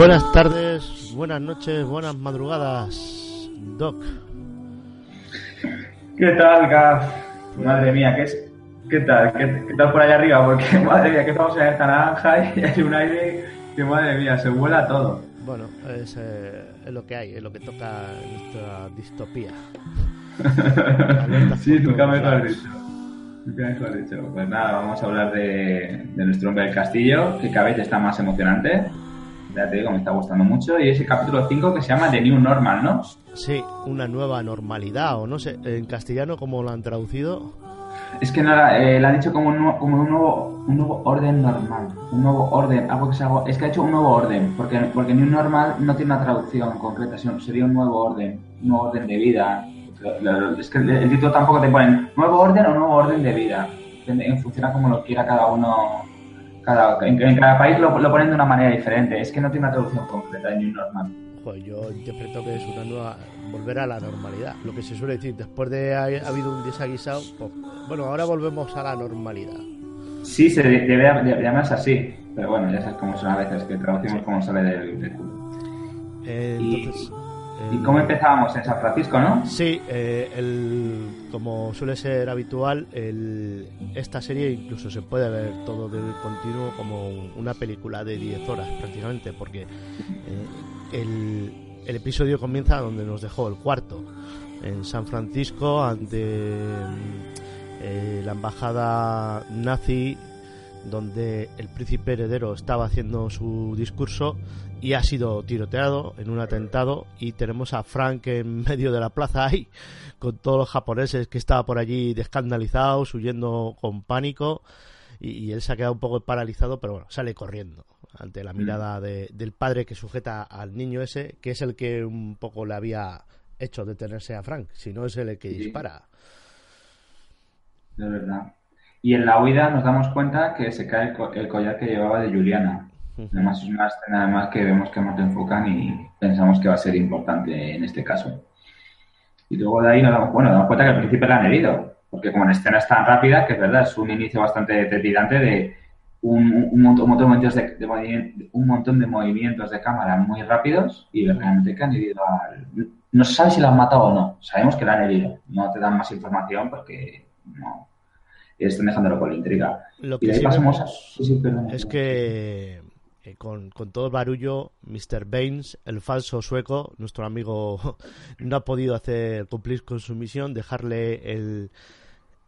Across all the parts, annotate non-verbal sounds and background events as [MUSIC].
Buenas tardes, buenas noches, buenas madrugadas, Doc. ¿Qué tal, Gaf? Madre mía, ¿qué, es, qué tal? ¿Qué, tal por allá arriba? Porque, [LAUGHS] madre mía, que estamos en esta naranja y [LAUGHS] hay un aire que, madre mía, se vuela todo. Bueno, es, eh, es lo que hay, es lo que toca nuestra distopía. [LAUGHS] sí, nunca mejor dicho. Nunca mejor dicho. Pues nada, vamos a hablar de, de nuestro hombre del castillo, que cada vez está más emocionante ya te digo, me está gustando mucho. Y es el capítulo 5 que se llama The New Normal, ¿no? Sí, una nueva normalidad, o no sé, en castellano, ¿cómo lo han traducido? Es que nada, eh, lo han dicho como, un, como un, nuevo, un nuevo orden normal. Un nuevo orden, algo que se hago. Es que ha hecho un nuevo orden, porque, porque New Normal no tiene una traducción concreta, sino sería un nuevo orden, un nuevo orden de vida. Es que el, título tampoco te pone nuevo orden o nuevo orden de vida. Funciona como lo quiera cada uno en, cada país lo, ponen de una manera diferente. Es que no tiene una traducción concreta en un normal. yo interpreto que es una nueva. volver a la normalidad. Lo que se suele decir, después de haber habido un desaguisado, pues, bueno, ahora volvemos a la normalidad. Sí, se debe, llamarse así. Pero bueno, ya sabes cómo son a veces, que traducimos como sale del, culo. Eh, entonces. ¿Y cómo empezábamos? En San Francisco, ¿no? Sí, eh, el, como suele ser habitual, esta serie incluso se puede ver todo de continuo como una película de 10 horas prácticamente, porque eh, el, el, episodio comienza donde nos dejó el cuarto, en San Francisco, ante eh, la embajada nazi donde el príncipe heredero estaba haciendo su discurso y ha sido tiroteado en un atentado y tenemos a Frank en [LAUGHS] medio de la plaza ahí con todos los japoneses que estaba por allí descandalizados, huyendo con pánico y, él se ha quedado un poco paralizado, pero bueno, sale corriendo ante la mm. mirada del padre que sujeta al niño ese, que es el que un poco le había hecho detenerse a Frank, si no es el que dispara. De verdad. Y en la huida nos damos cuenta que se cae el collar que llevaba de Juliana. Además es una escena además que vemos que no te enfocan y pensamos que va a ser importante en este caso. Y luego de ahí nos damos, bueno, damos cuenta que al principio la han herido, porque como en escena es tan rápida, que es verdad, es un inicio bastante trepidante de un, un, montón, de movimientos de, un montón de movimientos de cámara muy rápidos y realmente que han herido al... No se sabe si la han matado o no, sabemos que la han herido, no te dan más información porque no, están dejándolo con la intriga. Lo que de ahí pasamos a... sí, es que eh, con, todo el barullo, Mr. Baines, el falso sueco, nuestro amigo, [LAUGHS] no ha podido hacer cumplir con su misión, dejarle el,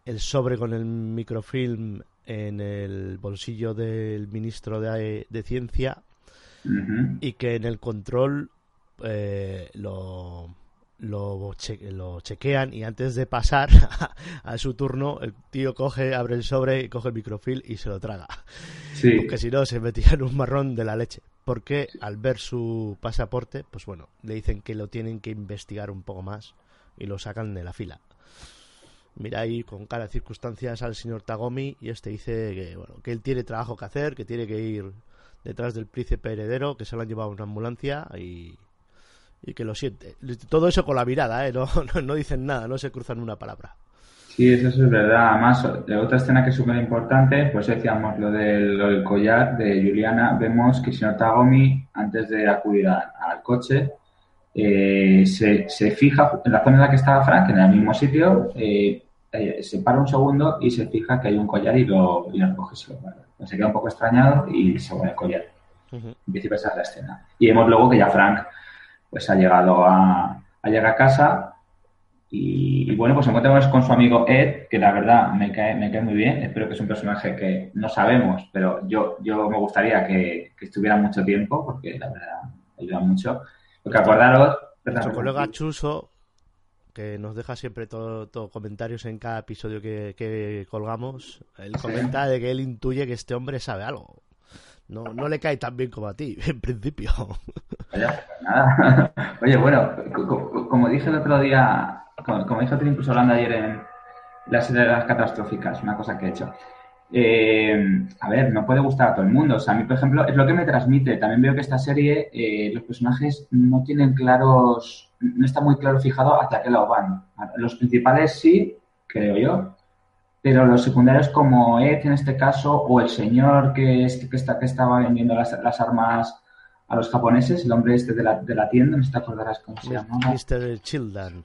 el sobre con el microfilm en el bolsillo del ministro de, Ciencia y que en el control eh, lo lo, lo chequean y antes de pasar [LAUGHS] a, su turno, el tío coge, abre el sobre, coge el microfilm y se lo traga. Porque si no, se metía en un marrón de la leche. Porque al ver su pasaporte, pues bueno, le dicen que lo tienen que investigar un poco más y lo sacan de la fila. Mira ahí con cara de circunstancias al señor Tagomi y este dice que, bueno, que él tiene trabajo que hacer, que tiene que ir detrás del príncipe heredero, que se lo han llevado a una ambulancia y, y que lo siente. Todo eso con la mirada, ¿eh? no, [LAUGHS] no, dicen nada, no se cruzan una palabra. Sí, eso es verdad. Además, la otra escena que es súper importante, pues decíamos lo del, collar de Juliana, vemos que el señor Tagomi, antes de acudir al coche, eh, se, se, fija en la zona en la que estaba Frank, en el mismo sitio, eh, eh, se para un segundo y se fija que hay un collar y lo, y lo recoge. Se, se queda un poco extrañado y se pone el collar. En principio esa es la escena. Y vemos luego que ya Frank pues ha llegado a, a llegar a casa y, bueno, pues encontramos con su amigo Ed, que la verdad me cae, me cae muy bien. Espero que es un personaje que no sabemos, pero yo, yo me gustaría que, estuviera mucho tiempo, porque la verdad ayuda mucho. Porque acordaros... Nuestro colega Chuso, que nos deja siempre todo, comentarios en cada episodio que, colgamos, él comenta de que él intuye que este hombre sabe algo. No, no le cae tan bien como a ti, [LAUGHS] en principio. Oye, nada. [LAUGHS] Oye, bueno, como dije el otro día como, como dijo incluso hablando ayer en las las catastróficas, una cosa que he hecho. Eh, a ver, no puede gustar a todo el mundo. O sea, a mí, por ejemplo, es lo que me transmite. También veo que esta serie, eh, los personajes no tienen claros, no está muy claro fijado hacia qué lado van. Los principales sí, creo yo, pero los secundarios como Ed en este caso, o el señor que, que, está, que estaba vendiendo las, las armas a los japoneses, el hombre este de la, de la tienda, no te acordarás cómo se llama. Mr. Childan.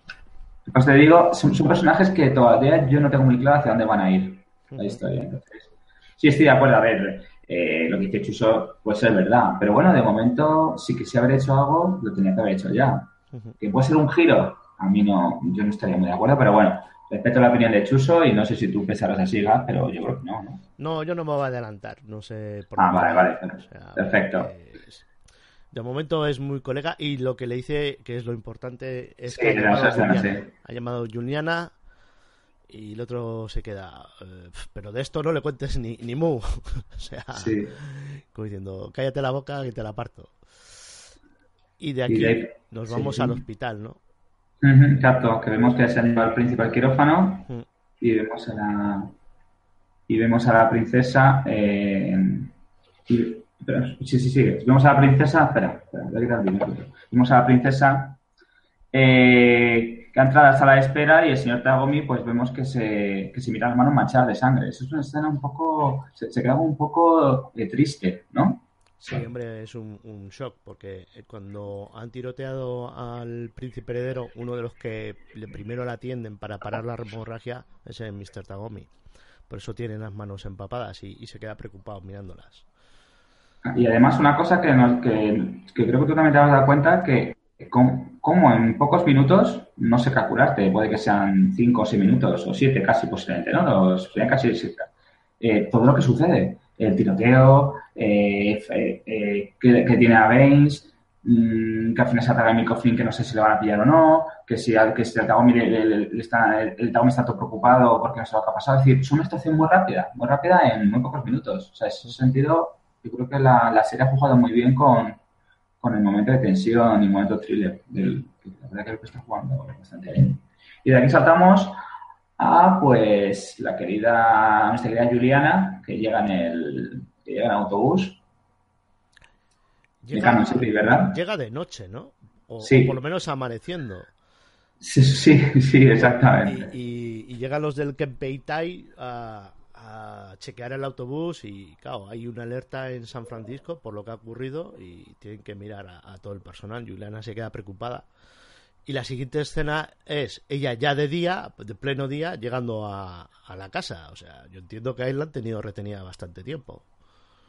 Pues te digo, son, personajes que todavía yo no tengo muy claro hacia dónde van a ir la historia. Entonces, sí estoy de acuerdo, a ver, eh, lo que dice Chuso puede ser verdad, pero bueno, de momento, si quisiera haber hecho algo, lo tenía que haber hecho ya. Que puede ser un giro, a mí no, yo no estaría muy de acuerdo, pero bueno, respeto la opinión de Chuso y no sé si tú pensarás así, pero yo creo que no, ¿no? No, yo no me voy a adelantar, no sé por Ah, vale, vale, perfecto. De momento es muy colega y lo que le dice, que es lo importante, es que ha llamado, Juliana, ha llamado Juliana y el otro se queda. Eh, pero de esto no le cuentes ni, ni mu. [LAUGHS] o sea, como diciendo, cállate la boca y te la parto. Y de aquí nos vamos al hospital, ¿no? Exacto, que vemos que se ha llevado al príncipe al quirófano y vemos a la y vemos a la princesa eh, sí, sí, sí. Vemos a la princesa. Espera, espera, voy a quitar el Vemos a la princesa eh, que ha entrado a la sala de espera y el señor Tagomi, pues vemos que se, que se mira las manos manchadas de sangre. Eso es una escena un poco. Se, queda un poco eh, triste, ¿no? Sí, hombre, es un, un, shock porque cuando han tiroteado al príncipe heredero, uno de los que primero la atienden para parar la hemorragia es el Mr. Tagomi. Por eso tiene las manos empapadas y, y se queda preocupado mirándolas. Y además una cosa que, que, creo que tú también te has dado cuenta, que como en pocos minutos, no sé calcularte, puede que sean cinco o seis minutos, o siete casi posiblemente, ¿no? Los, casi eh, todo lo que sucede, el tiroteo, eh, eh, que, tiene a Baines, mm, que al final se ataca el microfilm que no sé si le van a pillar o no, que si, que si el Tagomi está, el, está todo preocupado porque no sabe lo que ha pasado. Es decir, es una estación muy rápida, muy rápida en muy pocos minutos. O sea, en ese sentido yo creo que la, la serie ha jugado muy bien con, con el momento de tensión y el momento thriller. Del, la verdad creo que está jugando bastante bien. Y de aquí saltamos a pues la querida, nuestra querida Juliana, que llega en el, que llega en autobús. Llega, ¿verdad? llega de noche, ¿no? O, sí. por lo menos amaneciendo. Sí, sí, sí, exactamente. Y, y, llegan los del Kempeitai a, a chequear el autobús y claro, hay una alerta en San Francisco por lo que ha ocurrido y tienen que mirar a, todo el personal. Juliana se queda preocupada. Y la siguiente escena es ella ya de día, de pleno día, llegando a, la casa. O sea, yo entiendo que a él la han tenido retenida bastante tiempo.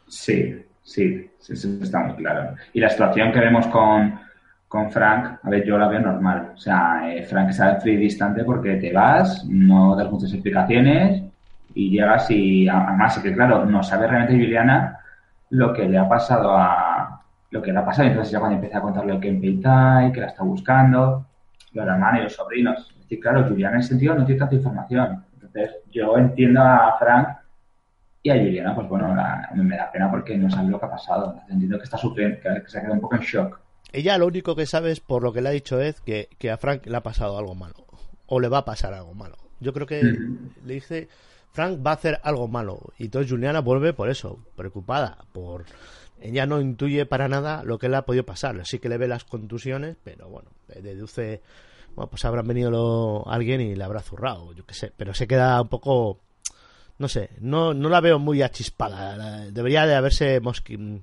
Sí, sí, sí, está muy claro. Y la situación que vemos con, con Frank, a ver, yo la veo normal. O sea, eh, Frank y distante porque te vas, no das muchas explicaciones y llegas y además que claro, no sabe realmente Juliana lo que le ha pasado a lo que le ha pasado, entonces ya cuando empieza a contarle el Kenpei Tai, que la está buscando, los hermanos y los sobrinos. Es decir, claro, Juliana en ese sentido no tiene tanta información. Entonces, yo entiendo a Frank y a Juliana, pues bueno, me da pena porque no sabe lo que ha pasado. Entiendo que está sufriendo, que, se ha quedado un poco en shock. Ella lo único que sabe es, por lo que le ha dicho que, que a Frank le ha pasado algo malo. O le va a pasar algo malo. Yo creo que le dice Frank va a hacer algo malo. Y entonces Juliana vuelve por eso, preocupada, por ella no intuye para nada lo que le ha podido pasar. Sí que le ve las contusiones, pero bueno, deduce, bueno, pues habrán venido alguien y le habrá zurrado, yo qué sé. Pero se queda un poco, no sé, no, no la veo muy achispada. Debería de haberse mosqui...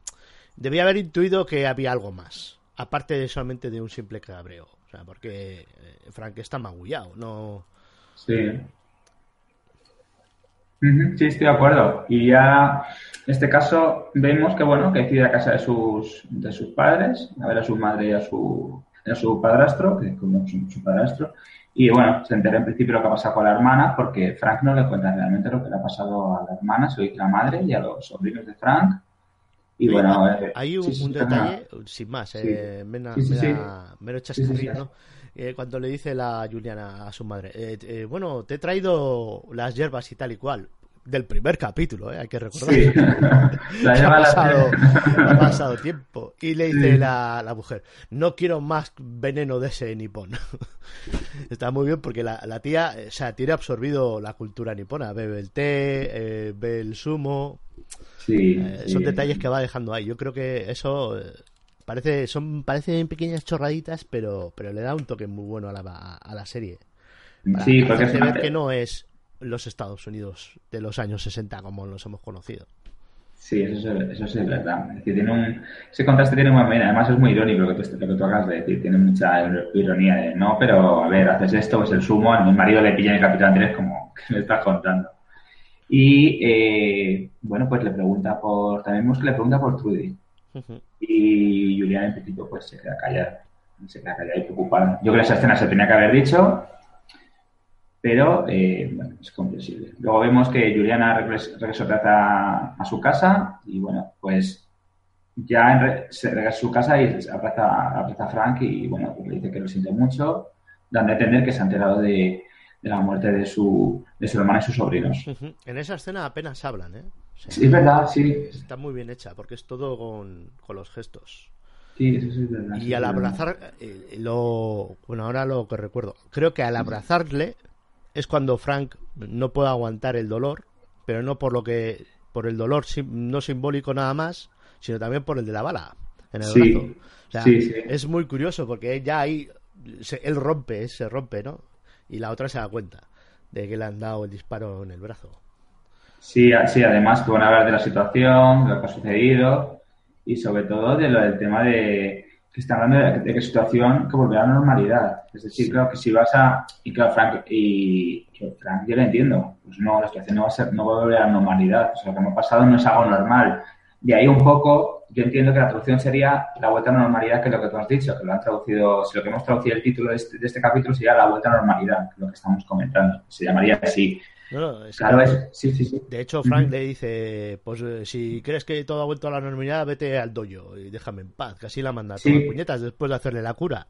Debería haber intuido que había algo más, aparte de solamente de un simple cabreo. O sea, porque eh, Frank está magullado, no... Sí. Sí, estoy de acuerdo. Y ya en este caso vemos que bueno, que decide a casa de sus, de sus padres, a ver a su madre y a su, a su padrastro, que como su, su padrastro. Y bueno, se entera en principio lo que ha pasado con la hermana, porque Frank no le cuenta realmente lo que le ha pasado a la hermana, se lo dice la madre y a los sobrinos de Frank. Y bueno, eh, hay un, detalle, sin más, eh, menos chascarrillo, ¿no? Eh, cuando le dice la Juliana a su madre, eh, eh, bueno, te he traído las hierbas y tal y cual. Del primer capítulo, hay que recordar. [LAUGHS] ha, pasado, tiempo. Y le dice la, la, mujer, no quiero más veneno de ese nipón. [LAUGHS] Está muy bien porque la, la, tía, o sea, tiene absorbido la cultura nipona. Bebe el té, ve el zumo. son detalles que va dejando ahí. Yo creo que eso Parece, son, parecen pequeñas chorraditas, pero, pero le da un toque muy bueno a la, a la serie. sí, porque se ver que no es los Estados Unidos de los años 60 como los hemos conocido. Sí, eso, eso es verdad. tiene un, ese contraste tiene muy bien. Además es muy irónico lo que, tú, lo que tú acabas de decir. Tiene mucha ironía de, no, pero a ver, haces esto, es el sumo. A mi marido le pilla en el capítulo anterior como [LAUGHS] que me estás contando. Y eh, bueno, pues le pregunta por, también que le pregunta por Trudy. Y Julián en principio pues se queda callada, se queda callada y preocupada. Yo creo que esa escena se tenía que haber dicho, pero eh, bueno, es comprensible. Luego vemos que Juliana regresa a, a su casa y bueno, pues ya se regresa a su casa y abraza, a Frank y bueno, pues le dice que lo siente mucho, dando a entender que se ha enterado de, la muerte de su, de su hermana y sus sobrinos. En esa escena apenas hablan, ¿eh? Sí, es verdad, sí. Está muy bien hecha, porque es todo con, los gestos. Sí, eso sí es verdad. Y al abrazar, eh, lo, bueno, ahora lo que recuerdo, creo que al abrazarle es cuando Frank no puede aguantar el dolor, pero no por lo que, por el dolor no simbólico nada más, sino también por el de la bala en el brazo. O sea, es muy curioso porque ya ahí él rompe, se rompe, ¿no? Y la otra se da cuenta de que le han dado el disparo en el brazo. Sí, sí, además que van a hablar de la situación, de lo que ha sucedido y sobre todo de lo del tema de que están hablando de, qué situación que volverá a la normalidad. Es decir, creo que si vas a... Y claro, Frank, y, Frank yo lo entiendo. Pues no, la situación no va a ser, no va a volver a la normalidad. O sea, lo que me ha pasado no es algo normal. De ahí un poco, yo entiendo que la traducción sería la vuelta a la normalidad, que es lo que tú has dicho, que lo han traducido, si lo que hemos traducido el título de este, de este capítulo sería la vuelta a la normalidad, que es lo que estamos comentando. Se llamaría así claro, De hecho, Frank le dice, pues eh, si crees que todo ha vuelto a la normalidad, vete al dojo y déjame en paz, así la manda todas puñetas después de hacerle la cura.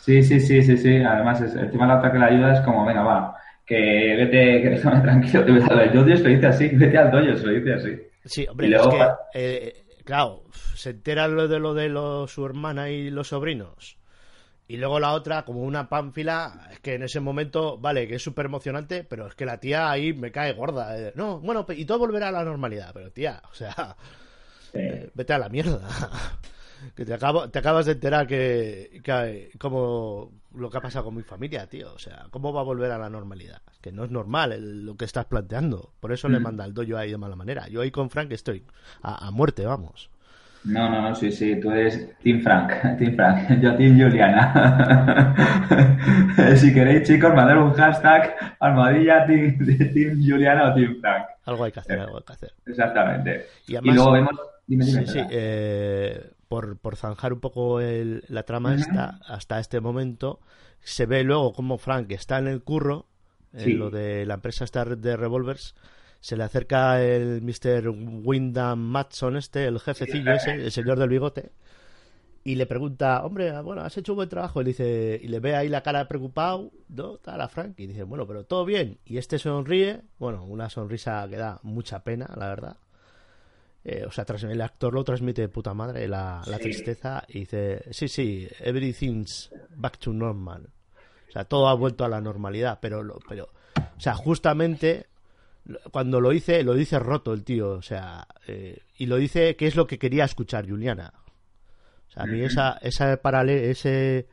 Sí, sí, sí, sí, sí. Además, es, encima la otra que le ayuda es como, venga, va, que vete, que déjame tranquilo, te [LAUGHS] vete al dojo, se lo dice así, vete al dojo, se lo dice así. Sí, hombre, es que, eh, claro, se entera lo de lo de su hermana y los sobrinos y luego la otra, como una pánfila, es que en ese momento, vale, que es súper emocionante, pero es que la tía ahí me cae gorda. Eh, no, bueno, y todo volverá a la normalidad, pero tía, o sea, eh, vete a la mierda. [LAUGHS] que te, acabo, te acabas de enterar que, que, como lo que ha pasado con mi familia, tío. O sea, ¿cómo va a volver a la normalidad? Que no es normal lo que estás planteando. Por eso le mm. manda el doyo ahí de mala manera. Yo ahí con Frank estoy a muerte, vamos. No, no, no, sí, sí, tú eres Team Frank, [LAUGHS] Team Frank, [LAUGHS] yo Team Juliana. [LAUGHS] si queréis, chicos, mandar un hashtag almohadilla team, team, Juliana o Team Frank. Algo hay que hacer, algo hay que hacer. Exactamente. Y, luego vemos... Dime, dime, sí, sí, eh, por, por zanjar un poco el, la trama esta, hasta este momento, se ve luego como Frank está en el curro, en lo de la empresa esta de revolvers, se le acerca el Mr. Wyndham Matson este, el jefecillo ese, el señor del bigote, y le pregunta, hombre, bueno, has hecho un buen trabajo, y le dice, y le ve ahí la cara preocupado, ¿no? Está la Frank, y dice, bueno, pero todo bien, y este sonríe, bueno, una sonrisa que da mucha pena, la verdad. Eh, o sea, el actor lo transmite de puta madre, la, tristeza, y dice, sí, sí, everything's back to normal. O sea, todo ha vuelto a la normalidad, pero, pero, o sea, justamente cuando lo dice, lo dice roto el tío, o sea, eh, y lo dice que es lo que quería escuchar Juliana. O sea, a mí esa, esa paralelo, ese,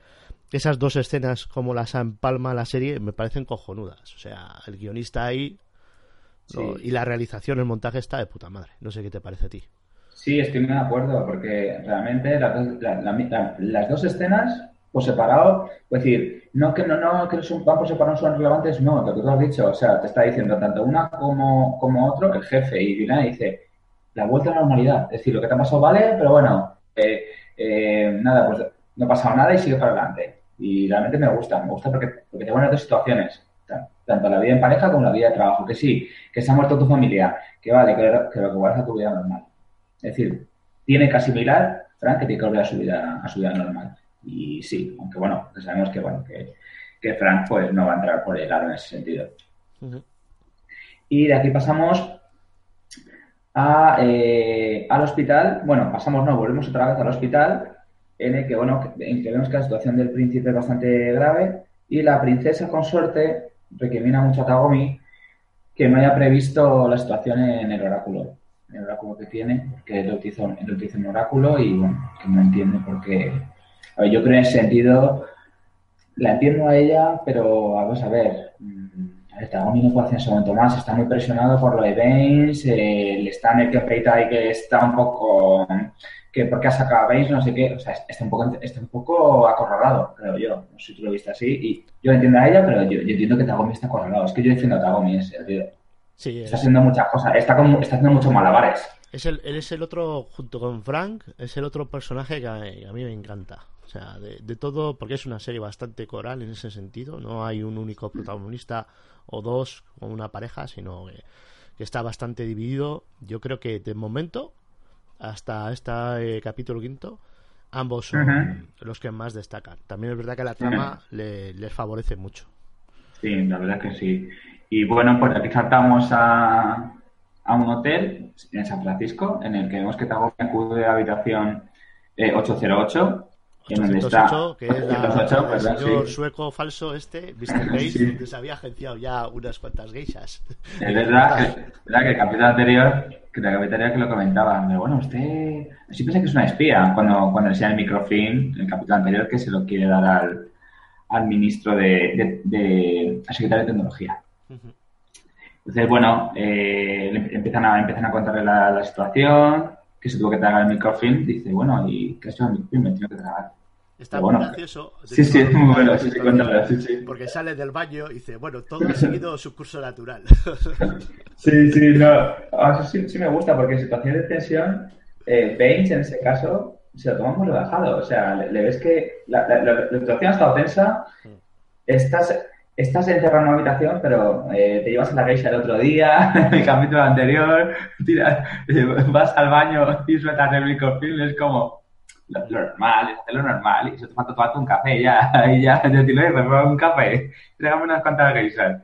esas dos escenas como las empalma la serie me parecen cojonudas. O sea, el guionista ahí y la realización, el montaje está de puta madre. No sé qué te parece a ti. Sí, estoy muy de acuerdo, porque realmente las dos, las dos escenas por separado, es decir, no que no, no que van por separado son relevantes, no, lo que tú has dicho, o sea, te está diciendo tanto una como, como otro, el jefe, y Juliana dice, la vuelta a la normalidad, es decir, lo que te ha pasado vale, pero bueno, eh, eh, nada, pues no ha pasado nada y sigue para adelante. Y realmente me gusta, me gusta porque, porque te ponen dos situaciones, tanto la vida en pareja como la vida de trabajo, que sí, que se ha muerto tu familia, que vale, que, lo que vuelvas a tu vida normal. Es decir, tiene que asimilar, Frank, que tiene que volver a su vida, a su vida normal. Y sí, aunque bueno, sabemos que bueno, que, que Frank pues no va a entrar por el lado en ese sentido. Y de aquí pasamos a, eh, al hospital, bueno, pasamos, no, volvemos otra vez al hospital, en el que, bueno, en que vemos que la situación del príncipe es bastante grave y la princesa consorte recrimina mucho a Tagomi que no haya previsto la situación en el oráculo, en el oráculo que tiene, porque utiliza, él utiliza un oráculo y, bueno, que no entiende por qué. A ver, yo creo en ese sentido, la entiendo a ella, pero vamos a ver, el Tagomi no puede hacer momento más, está muy presionado por lo de Baines, eh, le está en el que ahí que está un poco, que porque ha sacado a Baines, no sé qué, o sea, está un poco, está un poco acorralado, creo yo, no sé si tú lo viste así, y yo entiendo a ella, pero yo, entiendo que Tagomi está acorralado, es que yo defiendo a Tagomi ese, tío. Sí, está haciendo muchas cosas, está, como, está haciendo muchos malabares. Es el, él es el otro, junto con Frank, es el otro personaje que a, mí me encanta. O sea, de, de, todo, porque es una serie bastante coral en ese sentido, no hay un único protagonista o dos con una pareja, sino que, está bastante dividido. Yo creo que de momento, hasta este capítulo quinto, ambos son los que más destacan. También es verdad que la trama les favorece mucho. Sí, la verdad que sí. Y bueno, pues aquí saltamos a, a un hotel en San Francisco, en el que vemos que Tagomi acude a la habitación 808 en donde está que es la, el señor sueco falso este, [LAUGHS] Mr. Gates, que se había agenciado ya unas cuantas geishas. Es verdad, [LAUGHS] verdad que el capítulo anterior, que la capitana que lo comentaba, pero bueno, usted sí piensa que es una espía cuando, cuando le el microfilm, el capítulo anterior, que se lo quiere dar al, al ministro de, de, al secretario de Tecnología. Entonces, bueno, eh, empiezan, a, empiezan a contarle la, la situación, que se tuvo que tragar el microfilm, dice, bueno, ¿y qué ha hecho el microfilm? Me tengo que tragar. Está muy gracioso. Sí, sí, es muy bueno, sí, sí, sí, sí. Porque sale del baño y dice, bueno, todo ha [LAUGHS] seguido su curso natural. [LAUGHS] sí, sí, no. Eso sí, sí me gusta, porque en situaciones de tensión, eh, Baines en ese caso se lo toma muy relajado. O sea, le, ves que la, la, la, situación ha estado tensa, mm. estás estás encerrado en una habitación, pero eh, te llevas a la geisha el otro día, [LAUGHS] el capítulo anterior, tiras, vas al baño y sueltas el microfilm, es como lo, normal, es lo normal, y se te falta tomarte un café ya, [LAUGHS] y ya, yo te lo un café, tráigame unas cuantas geishas.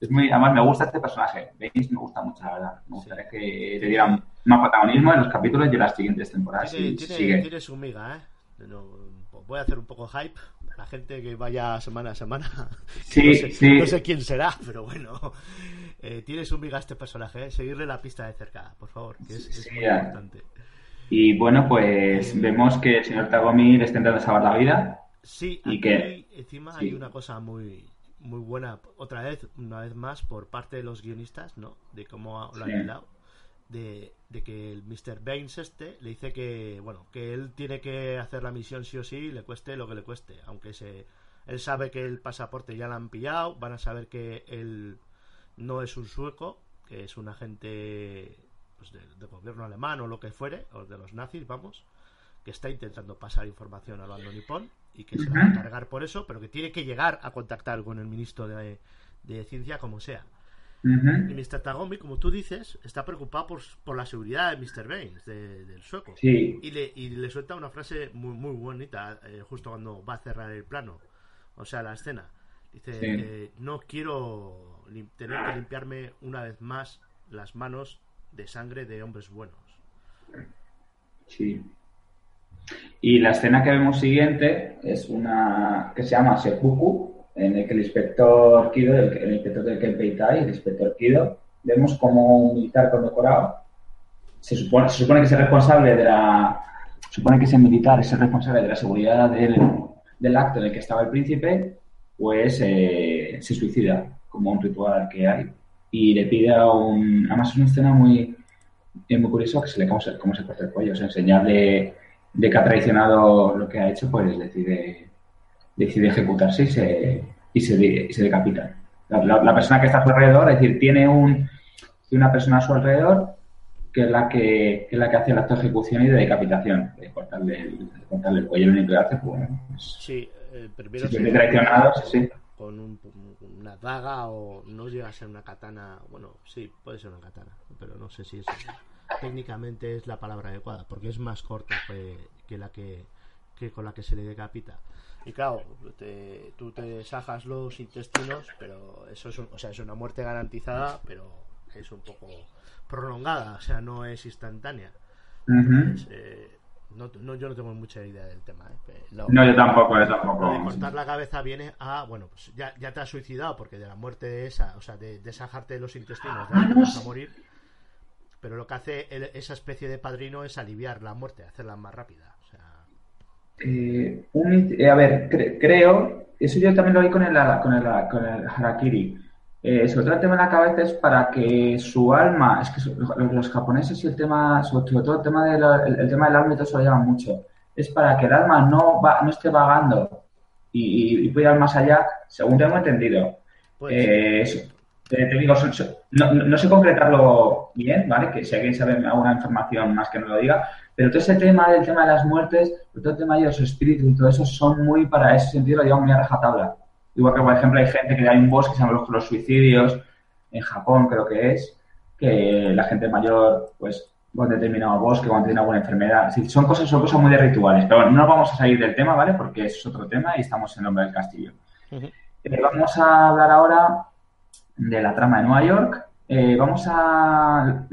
Es muy, además me gusta este personaje, Baines me gusta mucho, la verdad. Me gustaría que te dieran más protagonismo en los capítulos y en las siguientes temporadas. Tiene, tiene, tiene su miga, ¿eh? voy a hacer un poco hype, la gente que vaya semana a semana. [LAUGHS] Sí, no, sé, sí. no sé quién será, pero bueno. Eh, tienes un miga este personaje, ¿eh? seguirle la pista de cerca, por favor, que es, muy importante. Y bueno, pues eh, vemos que el señor Tagomi le está intentando salvar la vida. Sí, y que encima hay una cosa muy muy buena, otra vez, una vez más, por parte de los guionistas, ¿no? De cómo lo han hilado de, que el Mr. Baines este le dice que, bueno, que él tiene que hacer la misión sí o sí, le cueste lo que le cueste, aunque se, él sabe que el pasaporte ya lo han pillado, van a saber que él no es un sueco, que es un agente pues, del gobierno alemán o lo que fuere, o de los nazis, vamos, que está intentando pasar información a bando nipón y que se va a cargar por eso, pero que tiene que llegar a contactar con el ministro de, de Ciencia como sea. Y Mr. Tagomi, como tú dices, está preocupado por, por la seguridad de Mr. Baines, del sueco. Y, le, y le suelta una frase muy, muy bonita eh, justo cuando va a cerrar el plano, o sea, la escena. Dice, eh, no quiero tener que limpiarme una vez más las manos de sangre de hombres buenos. Sí. Y la escena que vemos siguiente es una que se llama Seppuku, en el que el inspector Kido, el, inspector del Kenpeitai, el inspector Kido, vemos como un militar condecorado. Se supone, se supone que es el responsable de la supone que ese militar es el responsable de la seguridad del, del acto en el que estaba el príncipe, pues eh, se suicida como un ritual que hay. Y le pide a un además es una escena muy muy curiosa que se le cómo se, cómo se corta el cuello, o sea, en señal de, de que ha traicionado lo que ha hecho, pues decide decide ejecutarse y se, y se, se decapita. La, persona que está a su alrededor, es decir, tiene un, una persona a su alrededor que es la que, es la que hace el acto de ejecución y de decapitación, de cortarle el, cortarle el cuello. Lo único que hace, pues, sí, eh, primero si traicionado, sí, con una daga o no llega a ser una katana. Bueno, sí, puede ser una katana, pero no sé si es técnicamente es la palabra adecuada, porque es más corta que, la que, que con la que se le decapita. Y claro, tú te sajas los intestinos, pero eso es, o sea, es una muerte garantizada, pero es un poco prolongada, o sea, no es instantánea. Eh, no, yo no tengo mucha idea del tema. ¿eh? no, yo tampoco, yo tampoco. cortar la cabeza viene a, bueno, pues ya, ya te has suicidado porque de la muerte esa, o sea, de, de los intestinos, ah, vas a morir. Pero lo que hace esa especie de padrino es aliviar la muerte, hacerla más rápida. Eh, eh, a ver, creo, eso yo también lo vi con el, con el, con el Harakiri. Eh, sobre todo el tema de la cabeza es para que su alma, es que los, japoneses y el tema, sobre todo el tema, del, el, tema del alma y todo eso lo llaman mucho, es para que el alma no, va, no esté vagando y, pueda ir más allá, según tengo entendido. Pues, te digo, no, sé concretarlo bien, ¿vale? Que si alguien sabe alguna información más que no lo diga, pero todo ese tema del tema de las muertes, todo el tema de los espíritus y todo eso son muy para ese sentido, lo llevan muy a rajatabla. Igual que, por ejemplo, hay gente que hay un bosque que se llama los, suicidios, en Japón creo que es, que la gente mayor, pues, con determinado bosque, cuando tiene alguna enfermedad. son cosas, son cosas muy de rituales. Pero bueno, no vamos a salir del tema, ¿vale? Porque es otro tema y estamos en nombre del castillo. Eh, vamos a hablar ahora de la trama de Nueva York. Eh, vamos a.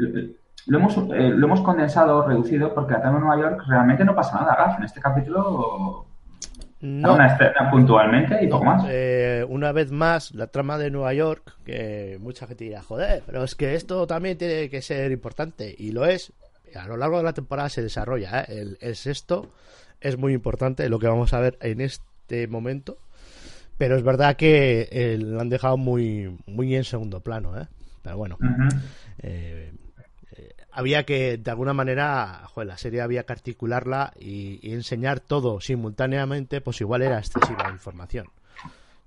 Lo hemos, eh, lo hemos condensado, reducido, porque la trama de Nueva York realmente no pasa nada, Gaf. En este capítulo. No. Una escena puntualmente y poco más. Eh, una vez más, la trama de Nueva York, que mucha gente dirá, joder, pero es que esto también tiene que ser importante, y lo es. A lo largo de la temporada se desarrolla. El, el sexto es muy importante, lo que vamos a ver en este momento pero es verdad que eh, lo han dejado muy, muy en segundo plano, ¿eh? Pero bueno, eh, eh, había que, de alguna manera, joder, la serie había que articularla y, enseñar todo simultáneamente, pues igual era excesiva la información.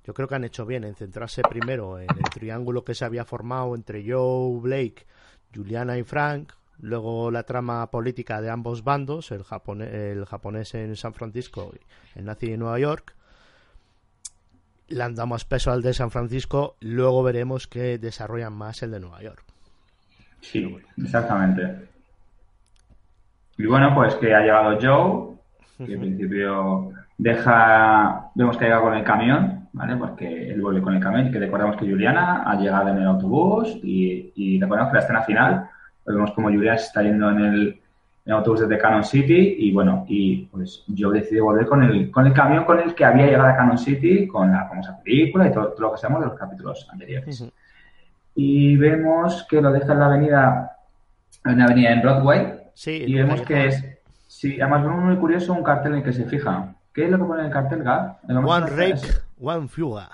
Yo creo que han hecho bien en centrarse primero en el triángulo que se había formado entre Joe, Blake, Juliana y Frank, luego la trama política de ambos bandos, el, japonés, el japonés en San Francisco y el nazi en Nueva York, le damos peso al de San Francisco, luego veremos que desarrollan más el de Nueva York. Sí, exactamente. Y bueno, pues que ha llegado Joe, que en principio deja, vemos que ha llegado con el camión, ¿vale? Porque él vuelve con el camión y que recordamos que Juliana ha llegado en el autobús y, y recordamos que la escena final, pues vemos como Juliana se está yendo en el, en autobús desde Cannon City y bueno, y pues yo decidí volver con el, con el camión con el que había llegado a Cannon City, con la famosa película y todo, lo que sabemos de los capítulos anteriores. Y vemos que lo deja en la avenida, en la avenida en Broadway. Sí, y vemos que es, sí, además vemos muy curioso un cartel en el que se fija. ¿Qué es lo que pone en el cartel, Gab? One Rake, One Fuga.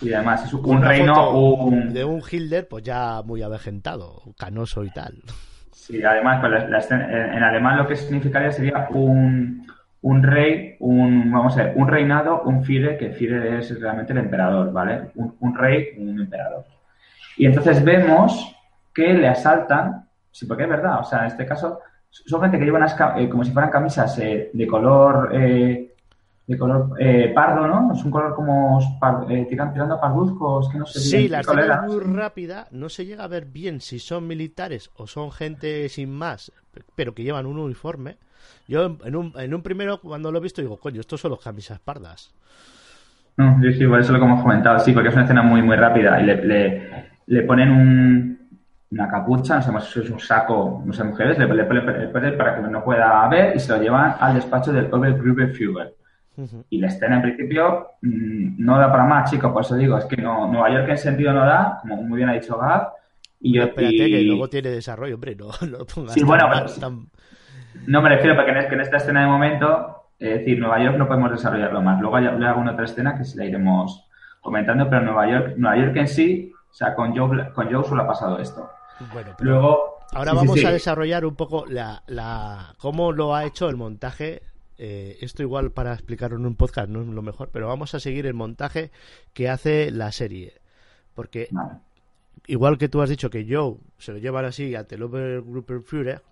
Y además es un reino, un... De un Hilder, pues ya muy avejentado, canoso y tal. Sí, además, pues, en, alemán lo que significaría sería un, un rey, un, vamos a ver, un reinado, un fide, que fide es realmente el emperador, ¿vale? Un, rey, un emperador. Y entonces vemos que le asaltan, sí, porque es verdad, o sea, en este caso son gente que llevan eh, como si fueran camisas eh, de color eh, de color eh, pardo, ¿no? Es un color como eh, tirando, a parduzcos, que no sé Sí, la escena es muy rápida, no se llega a ver bien si son militares o son gente sin más, pero que llevan un uniforme. Yo en un, en un primero, cuando lo he visto, digo, coño, estos son los camisas pardas. No, sí, por eso lo hemos comentado, sí, porque es una escena muy, muy rápida y le, le, ponen un, una capucha, no sé si es un saco, no sé, mujeres, le, ponen para que no pueda ver y se lo llevan al despacho del Y la escena en principio mm, no da para más, chicos, por eso digo, es que no, Nueva York en sentido no da, como muy bien ha dicho Gab. Y yo, espérate que luego tiene desarrollo, hombre, no, [LAUGHS] lo pongas sí, bueno, No me refiero porque en, esta escena de momento, es decir, Nueva York no podemos desarrollarlo más. Luego hay, hago una otra escena que sí la iremos comentando, pero Nueva York, Nueva York en sí, o sea, con Joe, con Joe solo ha pasado esto. Bueno, Luego, ahora vamos a desarrollar un poco la, la, cómo lo ha hecho el montaje eh, esto igual para explicarlo en un podcast no es lo mejor, pero vamos a seguir el montaje que hace la serie. Porque igual que tú has dicho que Joe se lo llevan así ante el Führer,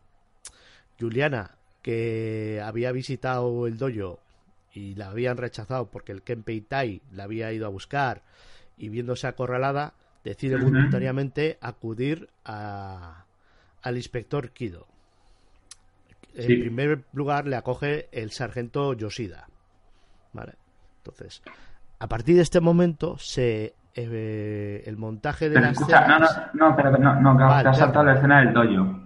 Juliana, que había visitado el dojo y la habían rechazado porque el Kenpei Tai la había ido a buscar y viéndose acorralada, decide voluntariamente acudir a, al inspector Kido. En primer lugar le acoge el sargento Yoshida. ¿Vale? Entonces, a partir de este momento se eh, el montaje de la escena. No, no, no, no, no, ha saltado la escena del dojo.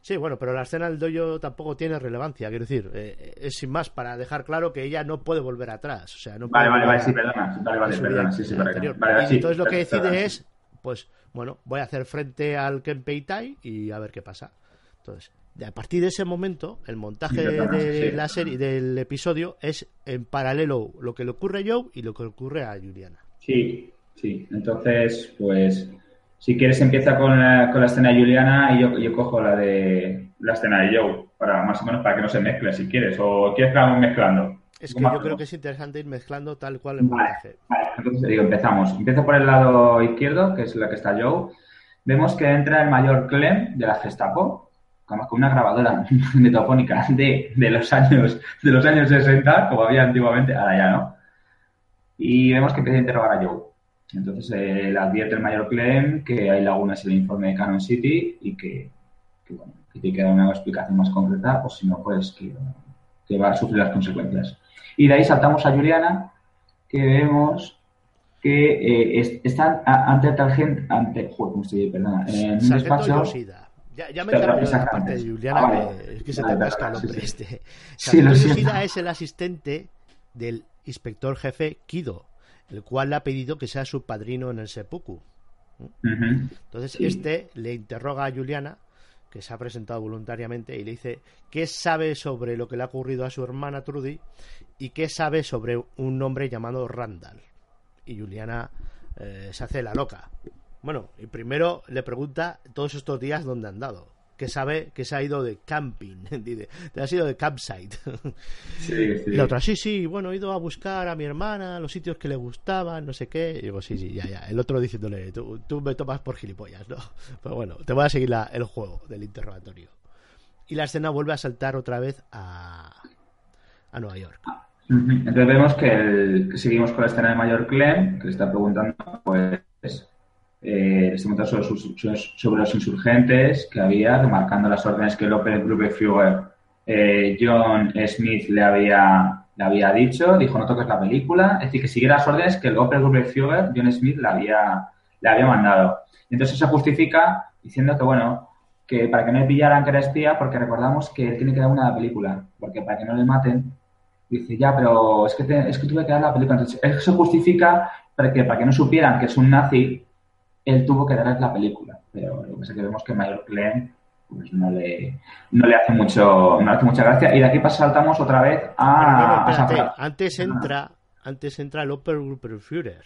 Sí, bueno, pero la escena del dojo tampoco tiene relevancia, quiero decir, eh, es sin más para dejar claro que ella no puede volver atrás, o sea, no Vale, vale, vale, sí, perdona, vale, vale, perdona, sí, sí, vale, y entonces lo que decide es, pues, bueno, voy a hacer frente al Kenpei Tai y a ver qué pasa. Entonces, a partir de ese momento, el montaje de la serie, del episodio, es en paralelo lo que le ocurre a Joe y lo que le ocurre a Juliana. Sí, sí. Entonces, pues, si quieres empieza con la, con la escena de Juliana y yo, yo cojo la de la escena de Joe, para más o menos para que no se mezcle, si quieres. ¿O quieres que vamos mezclando? Es que yo creo que es interesante ir mezclando tal cual el montaje. Vale, entonces digo, empezamos. Empiezo por el lado izquierdo, que es la que está Joe. Vemos que entra el mayor Clem de la Gestapo, con una grabadora [LAUGHS] metafónica de, de, los años de los años 60, como había antiguamente, ahora ya no. Y vemos que empieza a interrogar a Joe. Entonces eh, le advierte el mayor Clem que hay lagunas en el informe de Canon City y que, que bueno, que tiene que dar una explicación más concreta o si no, pues que, que, va a sufrir las consecuencias. Y de ahí saltamos a Juliana, que vemos que eh, están ante tal gente, ante, joder. Perdona, en un despacho... Ya, ya me de la parte de Juliana, ah, es que se te casca el hombre este. Sí, lo es el asistente del inspector jefe Kido, el cual le ha pedido que sea su padrino en el seppuku. Entonces, este le interroga a Juliana, que se ha presentado voluntariamente, y le dice qué sabe sobre lo que le ha ocurrido a su hermana Trudy y qué sabe sobre un hombre llamado Randall. Y Juliana eh, se hace la loca. Bueno, y primero le pregunta todos estos días dónde han dado. Que sabe que se ha ido de camping, [LAUGHS] te ha ido de campsite. Sí, [LAUGHS] sí. Y la otra, sí, sí, bueno, he ido a buscar a mi hermana, los sitios que le gustaban, no sé qué. Y digo, sí, sí, ya, ya. El otro diciéndole, tú, tú me tomas por gilipollas, ¿no? [LAUGHS] Pero bueno, te voy a seguir el juego del interrogatorio. Y la escena vuelve a saltar otra vez a, a Nueva York. Entonces vemos que, el, que seguimos con la escena de Mayor Clem, que le está preguntando, pues, eh, este sobre, sobre, los insurgentes que había, remarcando las órdenes que el Open Führer eh, John Smith le había, le había dicho, dijo no toques la película, es decir, que siguiera las órdenes que el Open Führer John Smith le había, le había mandado. Entonces se justifica diciendo que, bueno, que para que no le pillaran que era espía, porque recordamos que él tiene que dar una película, porque para que no le maten, dice, ya, pero es que, es que tuve que dar la película. Entonces, se justifica para que, para que no supieran que es un nazi, él tuvo que darles la película. Pero lo que pasa es que vemos que Mayor Clem pues no le, no le hace mucho no hace mucha gracia y de aquí saltamos otra vez a, antes entra antes entra el Obergruppenführer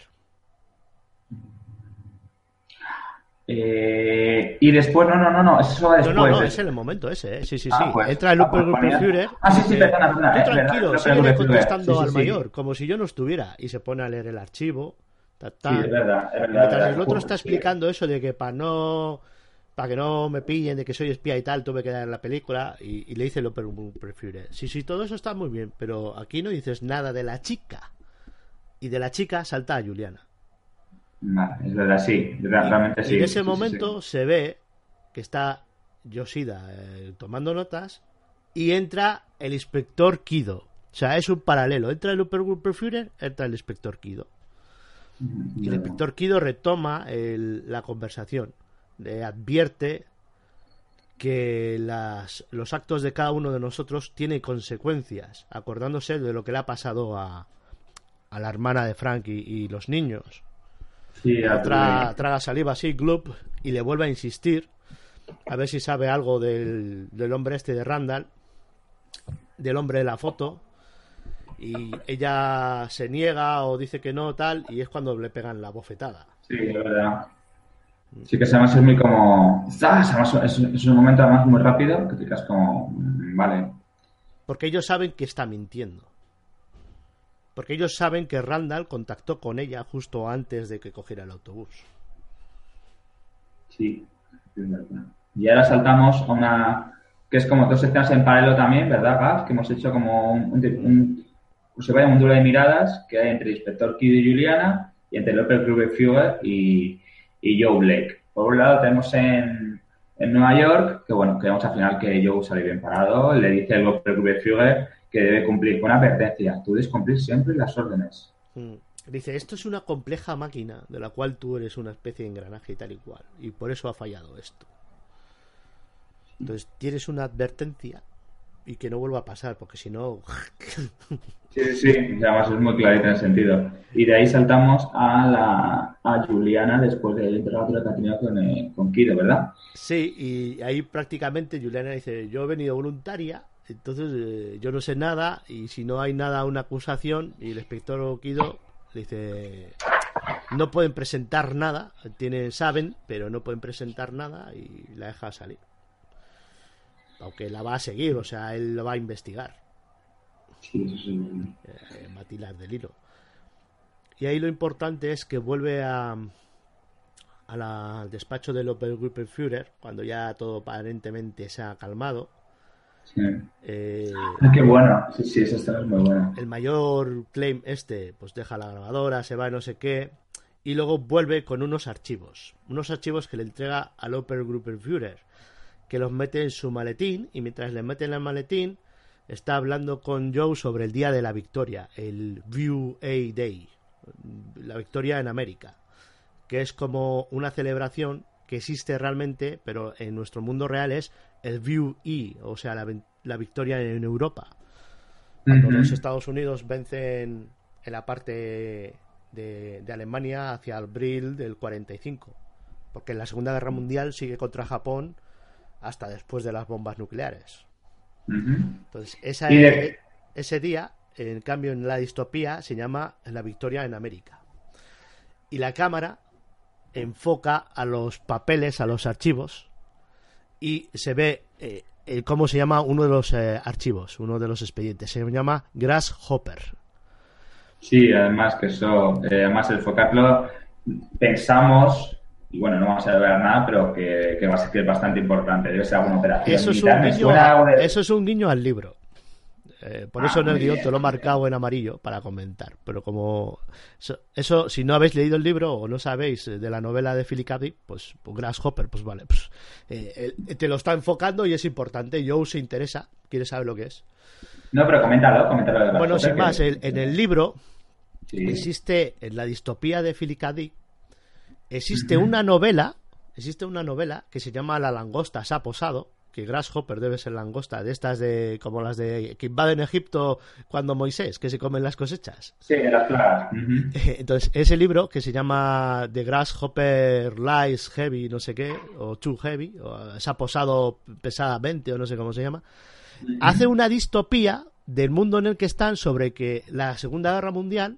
eh, y después, no, no, no, no, eso va después. No, no, no, es en el momento ese, ¿eh? sí, sí, sí. Ah, pues, entra el ah, pues, Ah, sí, sí, perdona, perdona. Tú tranquilo, sigue contestando al mayor, como si yo no estuviera, y se pone a leer el archivo es verdad, es verdad, el otro está explicando eso de que para no para que no me pillen de que soy espía y tal, tuve que dar la película y, le dice lo prefiere. Sí, sí, todo eso está muy bien, pero aquí no dices nada de la chica. Y de la chica salta a Juliana. es verdad, sí, realmente sí. Y en ese momento se ve que está Yoshida eh, tomando notas y entra el inspector Kido. O sea, es un paralelo. Entra el Führer, entra el inspector Kido. Y el inspector Kido retoma la conversación. Le advierte que las, los actos de cada uno de nosotros tienen consecuencias, acordándose de lo que le ha pasado a, a la hermana de Frank y, los niños. traga saliva así, Gloop, y le vuelve a insistir a ver si sabe algo del, del hombre este de Randall, del hombre de la foto, y ella se niega o dice que no, tal, y es cuando le pegan la bofetada. Sí, es verdad. Sí que además es muy como... Es, es, un momento además muy rápido, que te quedas como... Mm, vale. Porque ellos saben que está mintiendo. Porque ellos saben que Randall contactó con ella justo antes de que cogiera el autobús. Sí, Y ahora saltamos a una que es como dos escenas en paralelo también, ¿verdad, Gaf? Que hemos hecho como un, un, se vaya un duelo de miradas que hay entre inspector Kidd y Juliana y entre López Gruber y, y Joe Blake. Por un lado tenemos en, en Nueva York, que bueno, que vemos al final que Joe sale bien parado, le dice el López Gruber que debe cumplir con advertencia. Tú debes cumplir siempre las órdenes. Mm. Dice, esto es una compleja máquina de la cual tú eres una especie de engranaje y tal y cual. Y por eso ha fallado esto. Entonces tienes una advertencia y que no vuelva a pasar, porque si no... sí, sí, además es muy clarito en el sentido. Y de ahí saltamos a, la, a Juliana después del interrogatorio que ha tenido con, eh, con Kido, ¿verdad? Sí, y ahí prácticamente Juliana dice, yo he venido voluntaria, entonces eh, yo no sé nada, y si no hay nada, una acusación, y el inspector Kido dice, no pueden presentar nada, tienen, saben, pero no pueden presentar nada, y la deja salir aunque la va a seguir, o sea, él lo va a investigar. Sí, sí. Eh, va a tirar del hilo. Y ahí lo importante es que vuelve a, al despacho del Führer cuando ya todo aparentemente se ha calmado. Sí. Eh, ah, qué bueno, sí, sí, eso está muy bueno. El mayor claim este, pues deja la grabadora, se va no sé qué, y luego vuelve con unos archivos, unos archivos que le entrega al Führer que los mete en su maletín y mientras le mete en el maletín está hablando con Joe sobre el día de la victoria, el View A Day, la victoria en América, que es como una celebración que existe realmente, pero en nuestro mundo real es el View E, o sea, la, victoria en Europa. Cuando los Estados Unidos vencen en la parte de, de Alemania hacia abril del 45. Porque en la Segunda Guerra Mundial sigue contra Japón hasta después de las bombas nucleares. Entonces, esa, ese día, en cambio, en la distopía se llama La Victoria en América. Y la cámara enfoca a los papeles, a los archivos, y se ve eh, cómo se llama uno de los eh, archivos, uno de los expedientes. Se llama Grasshopper. Sí, además que eso, eh, además enfocarlo, pensamos y bueno, no vamos a ver nada, pero que, va a ser bastante importante. Debe ser alguna operación. Eso es, un guiño, eso es un guiño al libro. Eh, por eso en el ah, guion te lo he marcado en amarillo para comentar. Pero como eso, si no habéis leído el libro o no sabéis de la novela de Philip K. pues, pues Grasshopper, pues vale, pues eh, te lo está enfocando y es importante. Joe se interesa, quiere saber lo que es. No, pero coméntalo, coméntalo. bueno, sin más, en el libro existe en la distopía de Philip K. Existe una novela, existe una novela que se llama La langosta se ha posado, que Grasshopper debe ser langosta, de estas de como las de que invaden Egipto cuando Moisés, que se comen las cosechas. Sí, las [LAUGHS] plagas. Entonces, ese libro que se llama The Grasshopper Lies Heavy, no sé qué, o Too Heavy, o se ha posado pesadamente, o no sé cómo se llama, hace una distopía del mundo en el que están sobre que la Segunda Guerra Mundial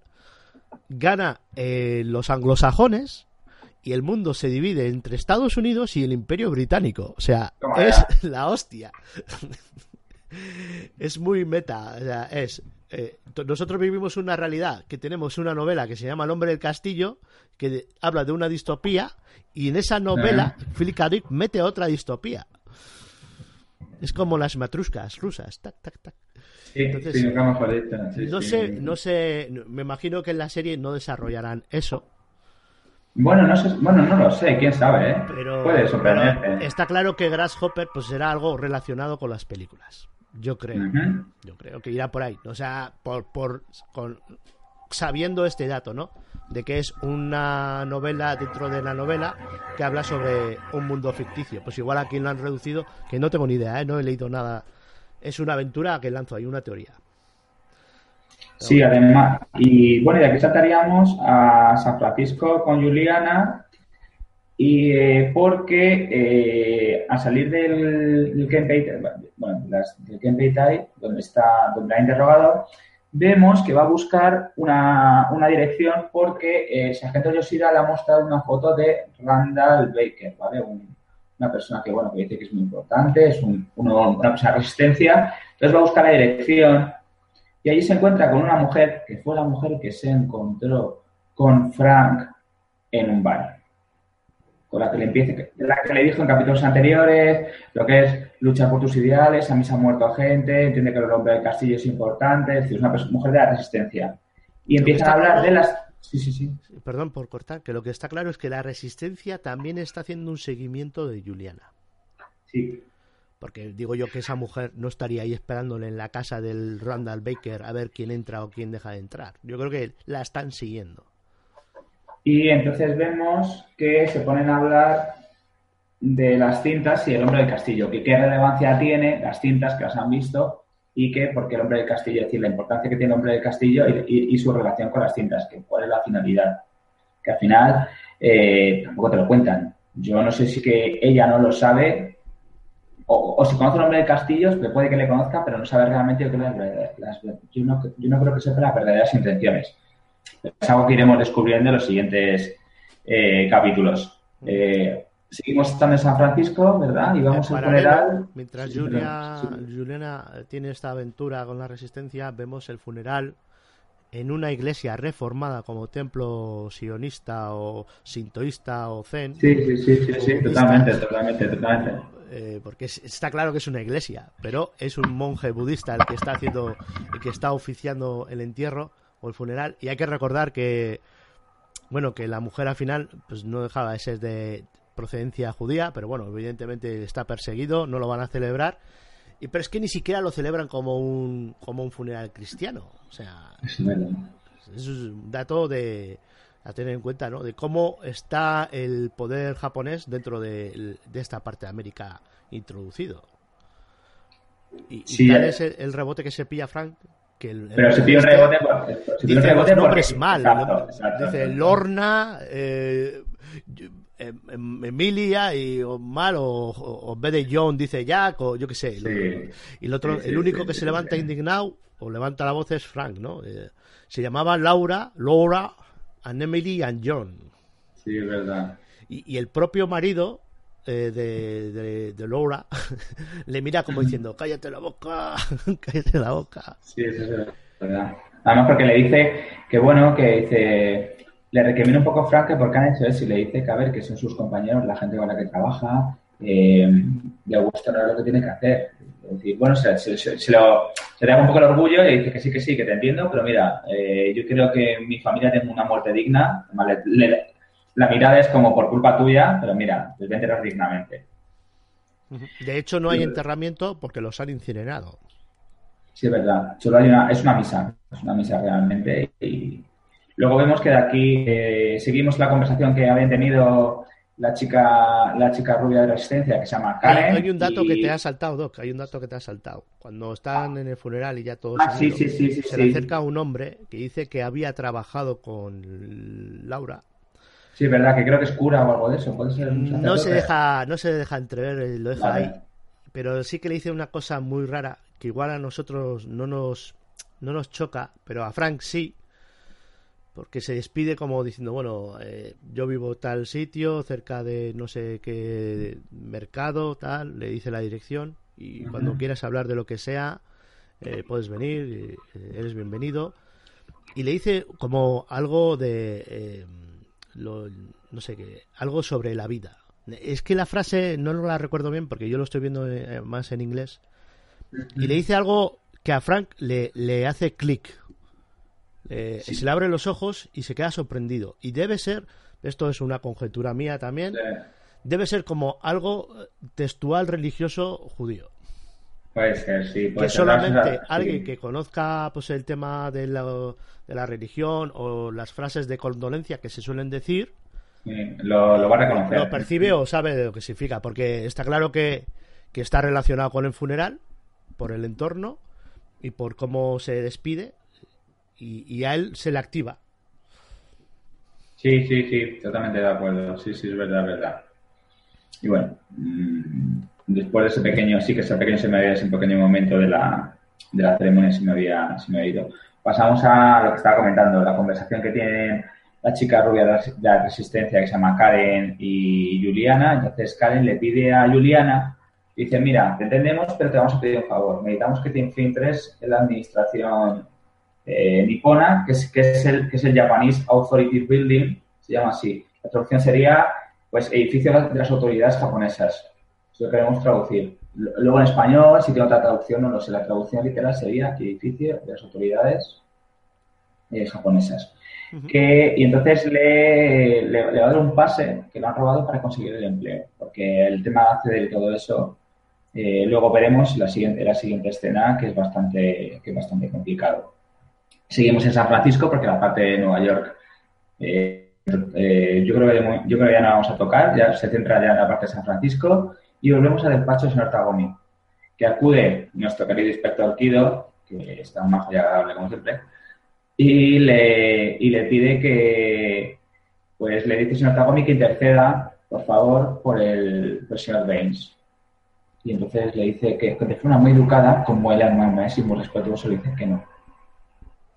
gana eh, los anglosajones y el mundo se divide entre Estados Unidos y el Imperio Británico. O sea, es [LAUGHS] la hostia. [LAUGHS] es muy meta. O sea, es. Eh, nosotros vivimos una realidad que tenemos una novela que se llama El hombre del castillo, que habla de una distopía, y en esa novela Philip K. Dick mete otra distopía. Es como las matruscas rusas. Tac, tac, tac. Entonces, no sé, no sé, me imagino que en la serie no desarrollarán eso, bueno, no sé, bueno, no lo sé, quién sabe, ¿eh? Puede sorprenderte. está claro que Grasshopper pues será algo relacionado con las películas. Yo creo. Yo creo que irá por ahí. O sea, por, por con, sabiendo este dato, ¿no? De que es una novela dentro de la novela que habla sobre un mundo ficticio. Pues igual aquí lo han reducido, que no tengo ni idea, ¿eh? No he leído nada. Es una aventura que lanzo ahí, una teoría. Sí, además. Y bueno, y aquí saltaríamos a San Francisco con Juliana. Y eh, porque eh, a salir del, del bueno, del donde está, donde ha interrogado, vemos que va a buscar una, una dirección porque el sargento Yoshida le ha mostrado una foto de Randall Baker, ¿vale? Un, una persona que, bueno, que dice que es muy importante, es un, una persona de resistencia, entonces va a buscar la dirección y allí se encuentra con una mujer que fue la mujer que se encontró con Frank en un bar. Con la que le empieza, la que le dijo en capítulos anteriores lo que es lucha por tus ideales, a mí se ha muerto gente, entiende que el hombre del castillo es importante, es decir, es una mujer de la resistencia. Y empiezan a hablar de las Sí, sí, sí. Perdón por cortar, que lo que está claro es que la resistencia también está haciendo un seguimiento de Juliana. Sí. Porque digo yo que esa mujer no estaría ahí esperándole en la casa del Randall Baker a ver quién entra o quién deja de entrar. Yo creo que la están siguiendo. Y entonces vemos que se ponen a hablar de las cintas y el hombre del castillo, que qué relevancia tiene las cintas que las han visto y que porque el hombre del castillo, es decir, la importancia que tiene el hombre del castillo y, su relación con las cintas, que cuál es la finalidad. Que al final eh, tampoco te lo cuentan. Yo no sé si que ella no lo sabe o, si conoce el hombre del castillo, que puede que le conozca, pero no sabe realmente yo, no, yo no creo que sepa las verdaderas intenciones. Es algo que iremos descubriendo en los siguientes eh, capítulos. Eh, seguimos estando en San Francisco, ¿verdad? Y vamos al funeral. Mientras Julia, Juliana tiene esta aventura con la resistencia, vemos el funeral en una iglesia reformada como templo sionista o sintoísta o zen. Sí, sí, sí, sí, totalmente, totalmente, totalmente. Eh, porque está claro que es una iglesia, pero es un monje budista el que está haciendo, el que está oficiando el entierro o el funeral. Y hay que recordar que, bueno, que la mujer al final, pues no dejaba de ser de procedencia judía, pero bueno, evidentemente está perseguido, no lo van a celebrar. Y, pero es que ni siquiera lo celebran como un, como un funeral cristiano. O sea, es un dato de, a tener en cuenta, ¿no? De cómo está el poder japonés dentro de, esta parte de América introducido. Y, tal eh. es el, rebote que se pilla Frank. Que el, pero se pilla un este rebote, por, dice un rebote los nombres mal. dice Lorna, eh, Em, em, Emilia y o mal o, o, de John dice Jack o yo qué sé y el otro el único que se levanta indignado o levanta la voz es Frank no eh, se llamaba Laura Laura and Emily and John. Sí es verdad. Y, el propio marido eh, de, de, Laura [LAUGHS] le mira como diciendo [LAUGHS] cállate la boca [LAUGHS] cállate la boca sí eso es verdad además porque le dice que bueno que dice le recrimina un poco Frank que porque han hecho eso y le dice que a ver, que son sus compañeros, la gente con la que trabaja, eh, le gusta lo que tiene que hacer. Es decir, bueno, se, se, lo, se le da un poco el orgullo y le dice que sí, que sí, que te entiendo, pero mira, eh, yo creo que mi familia tiene una muerte digna. la mirada es como por culpa tuya, pero mira, les voy a enterrar dignamente. De hecho, no hay enterramiento porque los han incinerado. Sí, es verdad. Solo hay una, es una misa, es una misa realmente y, Luego vemos que de aquí eh, seguimos la conversación que habían tenido la chica, la chica rubia de resistencia que se llama Karen. Hay, un dato que te ha saltado, Doc, hay un dato que te ha saltado. Cuando están en el funeral y ya todos ah, sí, sí, sí, se le acerca un hombre que dice que había trabajado con Laura. Sí, es verdad, que creo que es cura o algo de eso. no se deja, no se deja entrever, eh, lo deja ahí. Pero sí que le dice una cosa muy rara que igual a nosotros no nos, no nos choca, pero a Frank sí porque se despide como diciendo, bueno, eh, yo vivo tal sitio, cerca de no sé qué mercado, tal, le dice la dirección y cuando quieras hablar de lo que sea, eh, puedes venir, eh, eres bienvenido. Y le dice como algo de, no sé qué, algo sobre la vida. Es que la frase no la recuerdo bien porque yo lo estoy viendo más en inglés. Y le dice algo que a Frank le, le hace clic eh, Se le abre los ojos y se queda sorprendido. Y debe ser, esto es una conjetura mía también, debe ser como algo textual religioso judío. Puede ser, sí. que solamente [LAUGHS] alguien que conozca pues el tema de la, de la religión o las frases de condolencia que se suelen decir, lo, va a reconocer. Lo percibe o sabe de lo que significa, porque está claro que, que está relacionado con el funeral, por el entorno y por cómo se despide y, a él se le activa. Sí, sí, sí, totalmente de acuerdo. Sí, sí, es verdad, es verdad. Y bueno, mm, después de ese pequeño, sí que ese pequeño se me había, ese pequeño momento de la, de la ceremonia se me había, se me había ido. Pasamos a lo que estaba comentando, la conversación que tienen la chica rubia de la resistencia que se llama Karen y Juliana. Entonces Karen le pide a Juliana, dice, mira, te entendemos, pero te vamos a pedir un favor. Necesitamos que te infiltres en la administración eh, nipona, que es, que, es el, que es el Japanese Authority Building, se llama así. La traducción sería, pues, edificio de las autoridades japonesas. Eso lo queremos traducir. Luego en español, si tiene otra traducción, no lo sé. La traducción literal sería edificio de las autoridades eh, japonesas. que, y entonces le, le, va a dar un pase que lo han robado para conseguir el empleo. Porque el tema de acceder y todo eso, eh, luego veremos la siguiente, la siguiente escena, que es bastante, que es bastante complicado. Seguimos en San Francisco porque la parte de Nueva York eh, eh, yo, creo que, ya no vamos a tocar, ya se centra ya en la parte de San Francisco y volvemos al despacho del señor Tagomi, que acude nuestro querido inspector Kido, que está más agradable como siempre, y le, y le pide que, pues le dice al señor Tagomi que interceda, por favor, por el, señor Baines. Y entonces le dice que de forma muy educada, como él es y muy respetuoso, le dice que no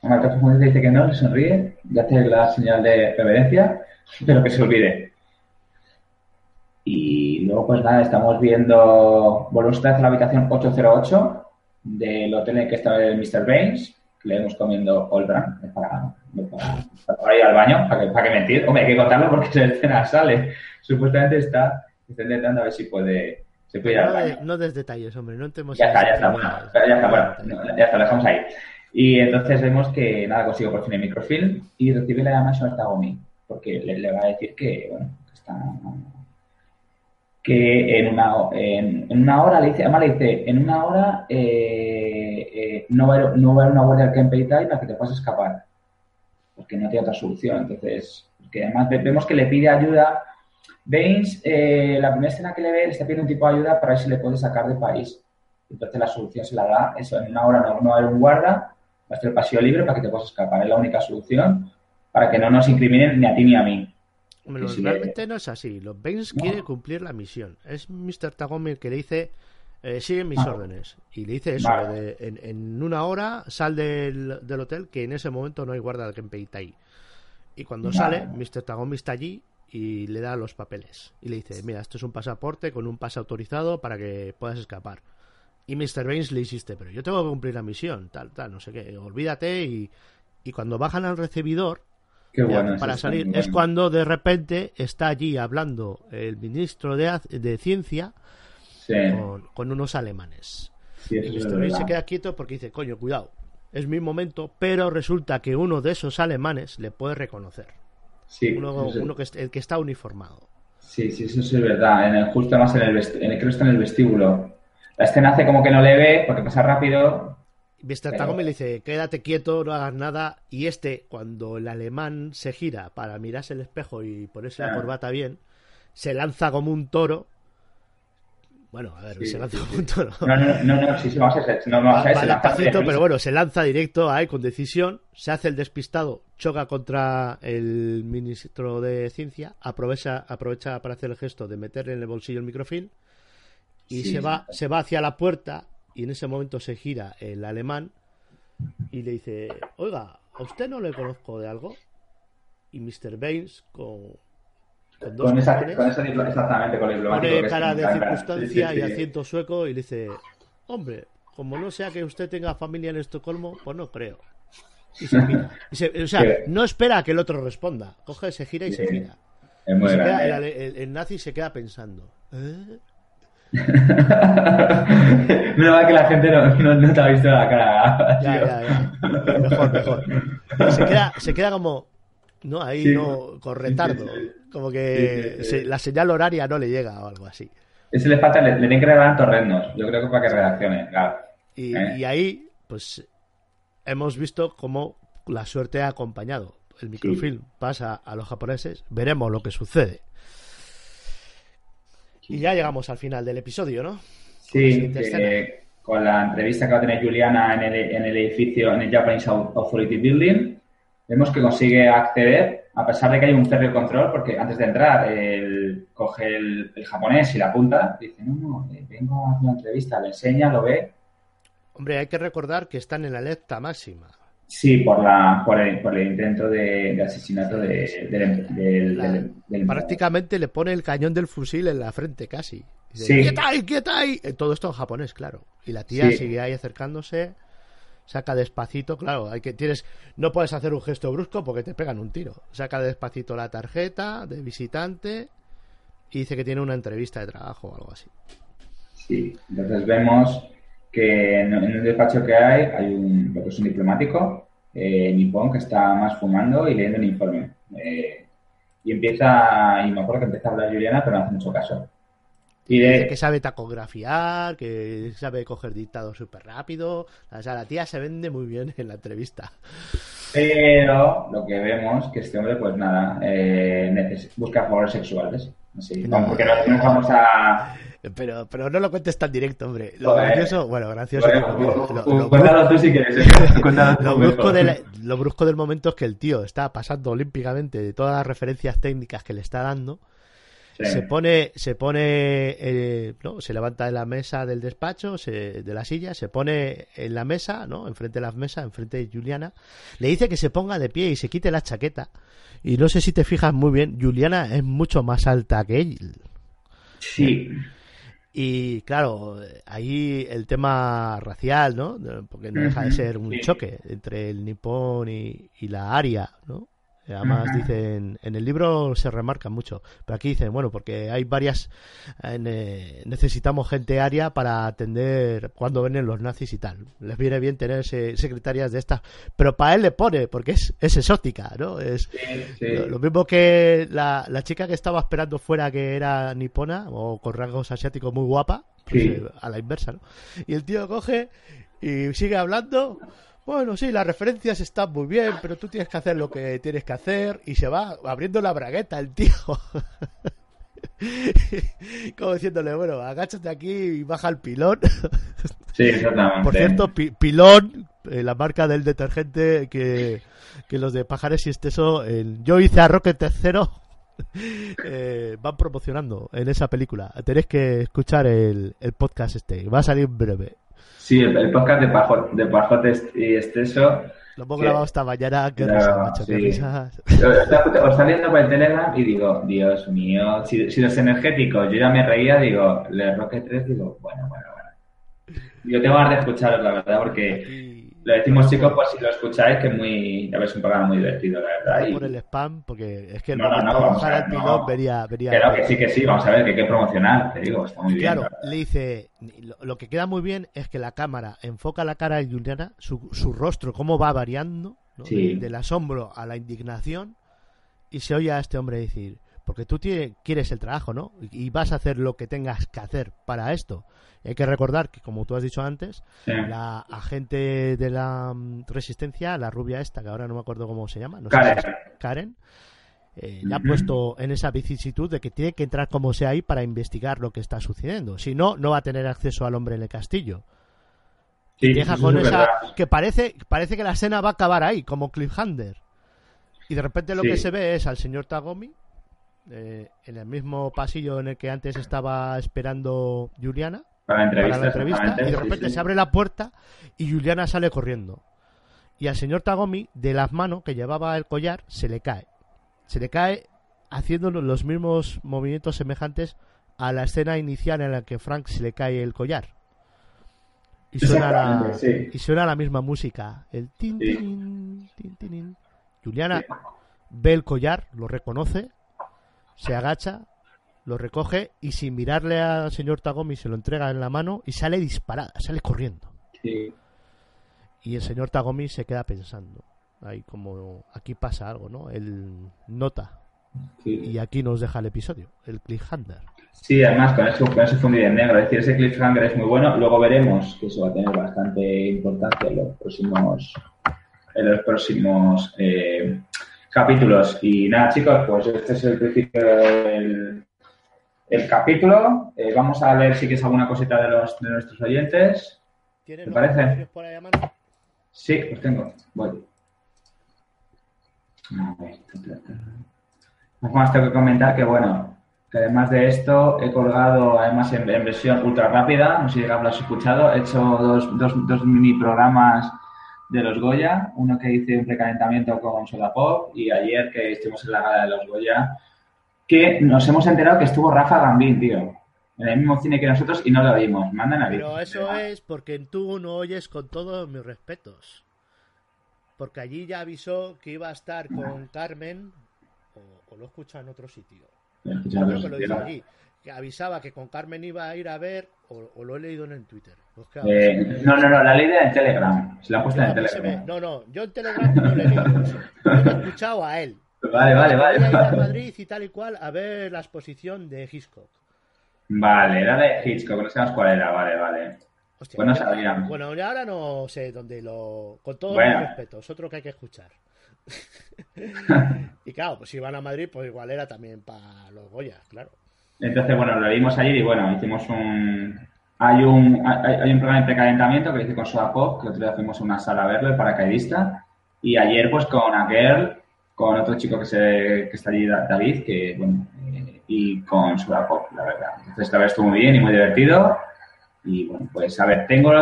Marta le dice que no, le sonríe, le hace la señal de reverencia, pero que se olvide. Y luego, pues nada, estamos viendo, volvemos a la habitación 808 del hotel en el que está el Mr. Baines, que le hemos comiendo All Brand, para, para, ir al baño, para que, para que mentir. Hombre, hay que contarlo porque [LAUGHS] la escena sale. Supuestamente está, está intentando a ver si puede, se puede ir al baño. No des detalles, hombre, no entemos. Ya está, ya está, bueno, ya está, bueno, ya está, lo dejamos ahí. Y entonces vemos que nada, consigo por fin el microfilm y recibe la llamada a Tagomi, porque le, va a decir que, bueno, que está que en una, en, una hora, le dice, además le dice, en una hora eh, eh, no, va a no va a haber una guardia del Kenpeitai para que te puedas escapar, porque no tiene otra solución. Entonces, que además vemos que le pide ayuda. Baines, eh, la primera escena que le ve, le está pidiendo un tipo de ayuda para ver si le puede sacar del país. Entonces la solución se la da, eso, en una hora no, no va a haber un guarda, estar el pasillo libre para que te puedas escapar. Es la única solución para que no nos incriminen ni a ti ni a mí. realmente no es así. Los Baines quiere cumplir la misión. Es Mr. Tagomi el que le dice, eh, sigue mis ah. órdenes. Y le dice eso, en, una hora sal del, hotel que en ese momento no hay guarda del Genpei Y cuando sale, Mr. Tagomi está allí y le da los papeles. Y le dice, mira, esto es un pasaporte con un pase autorizado para que puedas escapar. Y Mr. Baines le insiste, pero yo tengo que cumplir la misión, tal, tal, no sé qué, olvídate. Y, y cuando bajan al recibidor para salir, es cuando de repente está allí hablando el ministro de, de Ciencia con, unos alemanes. y Mr. Baines se queda quieto porque dice, coño, cuidado, es mi momento, pero resulta que uno de esos alemanes le puede reconocer. Sí, uno, uno que, el que está uniformado. Sí, sí, eso es verdad. En el, justo más en el, en el creo que está en el vestíbulo la escena hace como que no le ve porque pasa rápido. Mr. Tagomi le dice, quédate quieto, no hagas nada. Y este, cuando el alemán se gira para mirarse el espejo y ponerse la corbata bien, se lanza como un toro. Bueno, a ver, se lanza como un toro. No, no, no, no, sí, sí, vamos a no, vamos a ver, pero bueno, se lanza directo ahí con decisión, se hace el despistado, choca contra el ministro de Ciencia, aprovecha, aprovecha para hacer el gesto de meterle en el bolsillo el microfilm y se va se va hacia la puerta y en ese momento se gira el alemán y le dice, oiga, ¿a usted no le conozco de algo? Y Mr. Baines con, con dos con esa, con esa, exactamente, con el Pone cara de circunstancia y asiento sueco y le dice, hombre, como no sea que usted tenga familia en Estocolmo, pues no creo. Y se gira. o sea, [LAUGHS] no espera a que el otro responda. Coge, se gira y se gira. el, nazi se queda pensando. ¿eh? [LAUGHS] Menos mal que la gente no, no, te ha visto la cara. Ya, [LAUGHS] ya, ya. Mejor, mejor. Se queda, se queda como, ¿no? Ahí, ¿no? Con retardo. como que la señal horaria no le llega o algo así. Ese le falta, le, le tienen que regalar torrendos. Yo creo que para que reaccione, claro. Y, ¿Eh? y ahí, pues, hemos visto cómo la suerte ha acompañado. El microfilm pasa a los japoneses. Veremos lo que sucede. Y ya llegamos al final del episodio, ¿no? Sí, con la entrevista que va a tener Juliana en el, en el edificio, en el Japanese Authority Building, vemos que consigue acceder, a pesar de que hay un de control, porque antes de entrar él coge el, japonés y la apunta, dice, no, no, eh, vengo a hacer una entrevista, le enseña, lo ve. Hombre, hay que recordar que están en la alerta máxima. Sí, por, la, por, el, por el intento de, asesinato del... prácticamente le pone el cañón del fusil en la frente casi. Dice, sí. ¡Quieta ahí, Todo esto en japonés, claro. Y la tía sigue ahí acercándose, saca despacito, claro, hay que tienes no puedes hacer un gesto brusco porque te pegan un tiro. Saca despacito la tarjeta de visitante y dice que tiene una entrevista de trabajo o algo así. Sí, entonces vemos que en, el despacho que hay hay un, lo que es un diplomático eh, nipón que está más fumando y leyendo el informe. Eh, y empieza, y me acuerdo que empieza a hablar Juliana, pero no hace mucho caso. Y de... Que sabe tacografiar, que sabe coger dictado súper rápido. O sea, la tía se vende muy bien en la entrevista. Pero lo que vemos que este hombre, pues nada, eh, busca favores sexuales. Así, no, porque no vamos a pero, pero no lo cuentes tan directo, hombre. Lo gracioso, bueno, gracioso. lo, cuéntalo tú si quieres. [LAUGHS] lo, brusco del momento es que el tío está pasando olímpicamente de todas las referencias técnicas que le está dando. Se pone, se pone, eh, ¿no? Se levanta de la mesa del despacho, se, de la silla, se pone en la mesa, ¿no? Enfrente de la mesa, enfrente de Juliana. Le dice que se ponga de pie y se quite la chaqueta. Y no sé si te fijas muy bien, Juliana es mucho más alta que él. Sí. Y claro, ahí el tema racial, ¿no? Porque no deja de ser un choque entre el nipón y, y la aria, ¿no? Además dicen, en el libro se remarca mucho, pero aquí dicen, bueno, porque hay varias, eh, necesitamos gente aria para atender cuando vienen los nazis y tal. Les viene bien tener secretarias de estas, pero para él le pone, porque es, es exótica, ¿no? Es Lo, mismo que la, la, chica que estaba esperando fuera que era nipona o con rasgos asiáticos muy guapa, pues, eh, a la inversa, ¿no? Y el tío coge y sigue hablando bueno, sí, las referencias están muy bien, pero tú tienes que hacer lo que tienes que hacer y se va abriendo la bragueta el tío. [LAUGHS] Como diciéndole, bueno, agáchate aquí y baja el pilón. Sí, exactamente. Por cierto, pilón, eh, la marca del detergente que, los de Pajares y Esteso, el Yo hice a Rocket tercero, [LAUGHS] eh, van promocionando en esa película. Tenéis que escuchar el, el podcast este, va a salir breve. Sí, el, podcast de, Pajo, de y Esteso. Lo hemos grabado esta mañana, que risa, Os está viendo por el Telegram y digo, Dios mío, si, si, los energéticos, yo ya me reía, digo, le Rocket 3, digo, bueno, bueno, bueno. Yo tengo ganas de escucharos, la verdad, porque le decimos, chicos, pues si lo escucháis, que es muy, a ver, es un programa muy divertido, la verdad. Y... Por el spam, porque es que no, no, no, vamos a ver, no. vería, vería... Claro que sí, que sí, vamos a ver, que hay que promocionar, te digo, está muy bien. Claro, le dice, lo, que queda muy bien es que la cámara enfoca la cara de Juliana, su, su rostro, cómo va variando, sí. del asombro a la indignación, y se oye a este hombre decir, porque tú quieres el trabajo, ¿no? Y vas a hacer lo que tengas que hacer para esto. Hay que recordar que, como tú has dicho antes, la agente de la mm, resistencia, la rubia esta, que ahora no me acuerdo cómo se llama, no Karen, sé Karen eh, le ha puesto en esa vicisitud de que tiene que entrar como sea ahí para investigar lo que está sucediendo. Si no, no va a tener acceso al hombre en el castillo. y deja con esa que parece parece que la escena va a acabar ahí, como cliffhanger. Y de repente lo que se ve es al señor Tagomi eh, en el mismo pasillo en el que antes estaba esperando Juliana para la entrevista, y de repente se abre la puerta y Juliana sale corriendo. Y al señor Tagomi, de las manos que llevaba el collar, se le cae. Se le cae haciendo los mismos movimientos semejantes a la escena inicial en la que Frank se le cae el collar. Y suena, la, y suena la misma música. El tin, tin, tin, Juliana ve el collar, lo reconoce, se agacha, lo recoge y sin mirarle al señor Tagomi se lo entrega en la mano y sale disparada, sale corriendo. Y el señor Tagomi se queda pensando. Ahí como aquí pasa algo, ¿no? Él nota. Y aquí nos deja el episodio, el cliffhanger. Sí, además con eso, con eso en negro. Es decir, ese cliffhanger es muy bueno. Luego veremos que eso va a tener bastante importancia en los próximos, en los próximos eh, capítulos. Y nada, chicos, pues este es el principio del, el capítulo. Eh, vamos a leer si quieres alguna cosita de, los, de nuestros oyentes. ¿Te parece? Por ahí sí, pues tengo. Voy. A ver. Además, tengo que comentar que, bueno, que además de esto, he colgado, además en, versión ultra rápida, no sé si lo has escuchado, he hecho dos, dos, dos mini programas de los Goya, uno que hice un precalentamiento con Soda Pop y ayer que estuvimos en la gala de los Goya, que nos hemos enterado que estuvo Rafa Gambín, tío, en el mismo cine que nosotros y no lo vimos. Mandan a Pero eso es porque tú no oyes con todos mis respetos. Porque allí ya avisó que iba a estar con Carmen, o, lo escucha en otro sitio. Yo creo que lo dijo allí que avisaba que con Carmen iba a ir a ver, o, lo he leído en el Twitter. Eh, no, no, no, la ley en Telegram. Se la ha puesto en Telegram. no, no, yo en Telegram no le he leído eso. Yo he escuchado a él. Vale, vale, vale. A ir a Madrid y tal y cual a ver la exposición de Hitchcock. Vale, era de Hitchcock, no sabemos cuál era, vale, vale. Hostia, bueno, sabíamos. Bueno, ahora no sé dónde lo. Con todo el respeto, es otro que hay que escuchar. [LAUGHS] y claro, pues si van a Madrid, pues igual era también para los Goya, claro. Entonces, bueno, lo vimos ayer y bueno, hicimos un. Hay un, hay, un programa de precalentamiento que hice con Soda Pop, que otro día fuimos a una sala a verlo, el paracaidista. Y ayer, pues con Aquel, con otro chico que, se, que está allí, David, que bueno, eh, y con Soda Pop, la verdad. Entonces, la verdad estuvo muy bien y muy divertido. Y bueno, pues a ver, tengo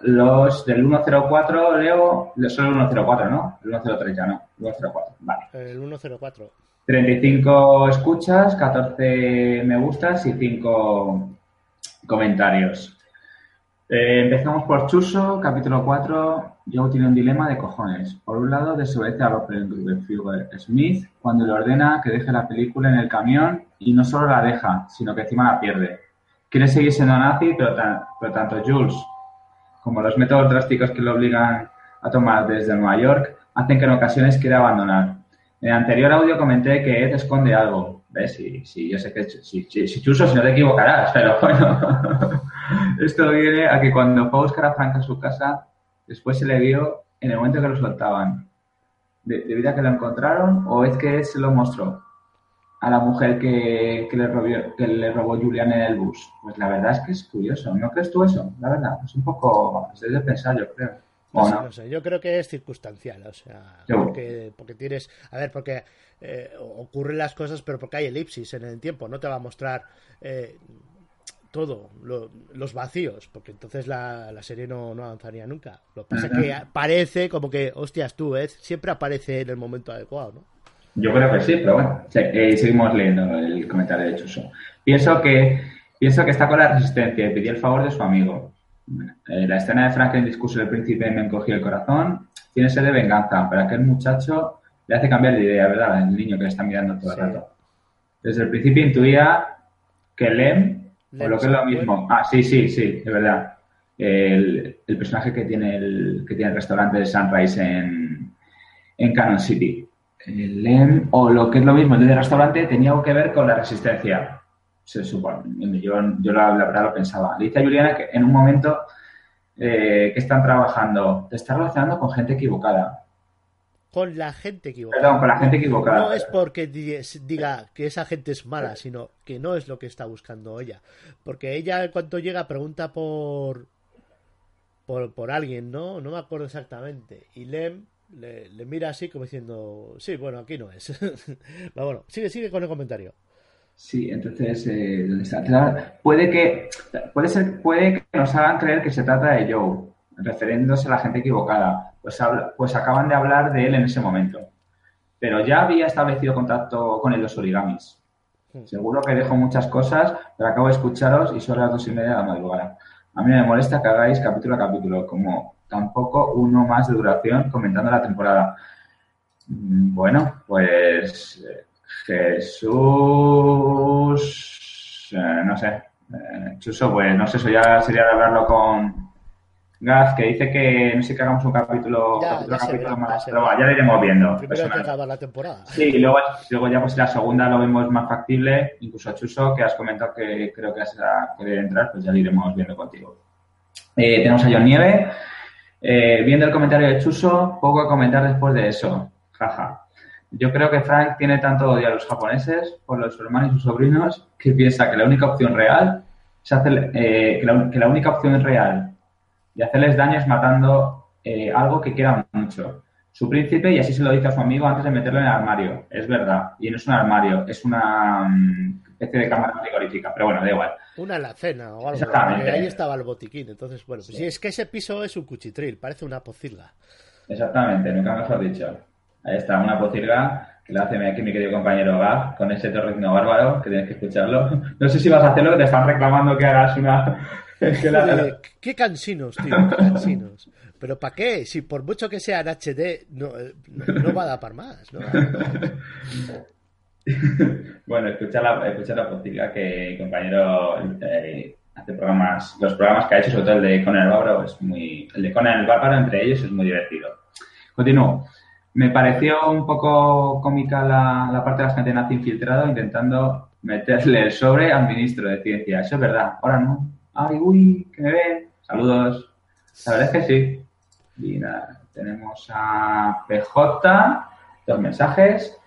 los del 104, Leo, solo el 104, ¿no? El 103 ya no, el 104, vale. El 104. 35 escuchas, 14 me gustas y 5 comentarios. Eh, empezamos por Chuso, capítulo 4. Joe tiene un dilema de cojones. Por un lado, desobedece a Rupert Smith cuando le ordena que deje la película en el camión y no solo la deja, sino que encima la pierde. Quiere seguir siendo nazi, pero, pero tanto Jules como los métodos drásticos que lo obligan a tomar desde Nueva York hacen que en ocasiones quiera abandonar. En el anterior audio comenté que Ed esconde algo. ¿Ves? Sí, sí, yo sé que si, si, Chuso, si no te equivocarás, pero bueno. [LAUGHS] Esto viene a que cuando fue a buscar a Frank a su casa, después se le vio en el momento que lo soltaban. ¿Debido a que lo encontraron o es que se lo mostró a la mujer que, le, robó, que le robó Julián en el bus? Pues la verdad es que es curioso. ¿No crees tú eso? La verdad, es un poco... Es de pensar, yo creo yo creo que es circunstancial, o sea, porque, porque tienes, a ver, porque eh, ocurren las cosas, pero porque hay elipsis en el tiempo, no te va a mostrar eh, todo, los vacíos, porque entonces la, serie no, avanzaría nunca. Lo que pasa es que parece como que, hostias, tú, ¿eh? siempre aparece en el momento adecuado, ¿no? Yo creo que sí, pero bueno, eh, seguimos leyendo el comentario de Chuso. Pienso que, pienso que está con la resistencia y pidió el favor de su amigo eh, la escena de Frank en el discurso del príncipe me encogió el corazón. Tiene sed de venganza, pero aquel muchacho le hace cambiar de idea, ¿verdad? El niño que le está mirando todo el rato. Desde el principio intuía que Lem, o lo que es lo mismo. Ah, sí, sí, sí, es verdad. El, personaje que tiene el, que tiene el restaurante de Sunrise en, en Cannon City. El Lem, o lo que es lo mismo, el del restaurante tenía algo que ver con la resistencia se supone. Yo, yo la, verdad lo pensaba. Le dice a Juliana que en un momento eh, que están trabajando, te está relacionando con gente equivocada. Con la gente equivocada. Perdón, con la gente equivocada. No es porque diga que esa gente es mala, sino que no es lo que está buscando ella. Porque ella, en cuanto llega, pregunta por, por, por alguien, ¿no? No me acuerdo exactamente. Y Lem le, le mira así como diciendo, sí, bueno, aquí no es. [LAUGHS] bueno, sigue, sigue con el comentario. Sí, entonces, eh, puede que, puede ser, puede que nos hagan creer que se trata de Joe, refiriéndose a la gente equivocada. Pues, pues acaban de hablar de él en ese momento. Pero ya había establecido contacto con el los origamis. Hmm. Seguro que dejo muchas cosas, pero acabo de escucharos y son las dos y media de la madrugada. A mí me molesta que hagáis capítulo a capítulo, como tampoco uno más de duración comentando la temporada. Mm, bueno, pues eh, Jesús, eh, no sé, eh, Chuso, pues no sé, eso ya sería de hablarlo con Gaz, que dice que no sé que hagamos un capítulo, ya, capítulo, más, pero ya lo iremos viendo. Primero que la temporada. Sí, y luego, luego ya pues la segunda lo vemos más factible, incluso a Chuso, que has comentado que creo que vas a querer entrar, pues ya lo iremos viendo contigo. Eh, tenemos a John Nieve. viendo el comentario de Chuso, poco a comentar después de eso. Jaja. Yo creo que Frank tiene tanto odio a los japoneses por los hermanos y sus sobrinos que piensa que la única opción real es hacer, eh, que, la, única opción real de hacerles daño es matando eh, algo que queda mucho. Su príncipe, y así se lo dice a su amigo antes de meterlo en el armario. Es verdad. Y no es un armario, es una mm, especie de cámara frigorífica. Pero bueno, da igual. Una alacena o algo. Exactamente. Ahí estaba el botiquín. Entonces, bueno, pues sí. es que ese piso es un cuchitril, parece una pocilga. Exactamente, nunca mejor dicho. Ahí está, una pocilga que le hace aquí mi querido compañero Gaf con ese torrezno bárbaro, que tienes que escucharlo. [LAUGHS] No sé si vas a hacerlo, que te están reclamando que hagas una... ¿Qué cansinos, tío? ¿Qué cansinos? ¿Pero para qué? Si por mucho que sea en HD, no, no, va a dar para más. ¿no? [LAUGHS] bueno, escucha la, escucha la que el compañero eh, hace programas, los programas que ha hecho, sobre todo el de Conan el Bárbaro, es muy, el de Conan el Bárbaro entre ellos es muy divertido. Continúo. Me pareció un poco cómica la, la parte de las cantenas infiltrado intentando meterle el sobre al ministro de Ciencia. Eso es verdad. Ahora no. Ay, uy, que me ven. Saludos. La verdad es que sí. Y nada, tenemos a PJ, dos mensajes.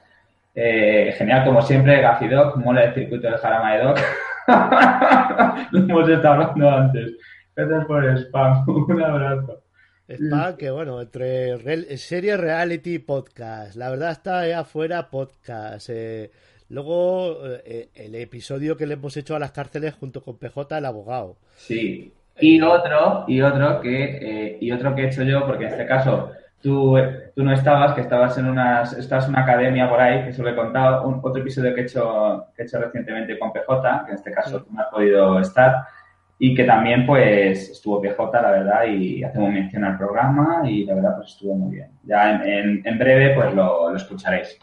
Eh, genial, como siempre, Gafidoc, mola el circuito del Jarama de Doc. [LAUGHS] Lo hemos estado hablando antes. Gracias por el spam. [LAUGHS] Un abrazo. Spam, que bueno, entre serie reality podcast. La verdad está allá afuera podcast. Eh, luego, eh, el episodio que le hemos hecho a las cárceles junto con PJ, el abogado. Sí. Y otro, y otro que, y otro que he hecho yo, porque en este caso Tú, tú no estabas, que estabas en, unas, estabas en una academia por ahí, que se lo he contado, un, otro episodio que he, hecho, que he hecho recientemente con PJ, que en este caso tú no has podido estar, y que también pues estuvo PJ, la verdad, y hacemos mención al programa y la verdad pues estuvo muy bien. Ya en, en, breve pues lo, lo escucharéis.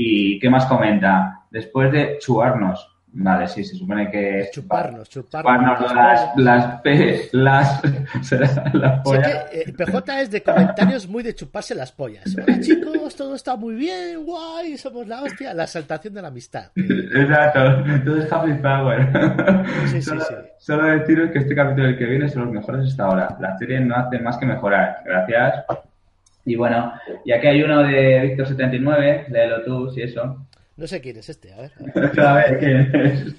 ¿Y qué más comenta? Después de chuarnos, Vale, sí, se supone que... Chuparnos, chuparnos. las, las, P, las, [LAUGHS] las pollas. Eh, PJ es de comentarios muy de chuparse las pollas. Hola [LAUGHS] chicos, todo está muy bien, guay, somos la hostia. La exaltación de la amistad. Exacto, todo es happy power. Sí, sí, sí. Solo deciros que este capítulo del que viene son los mejores hasta ahora. La serie no hace más que mejorar. Gracias. Y bueno, y aquí hay uno de Víctor79, léelo tú, si eso. No sé quién es este, a ver. [LAUGHS]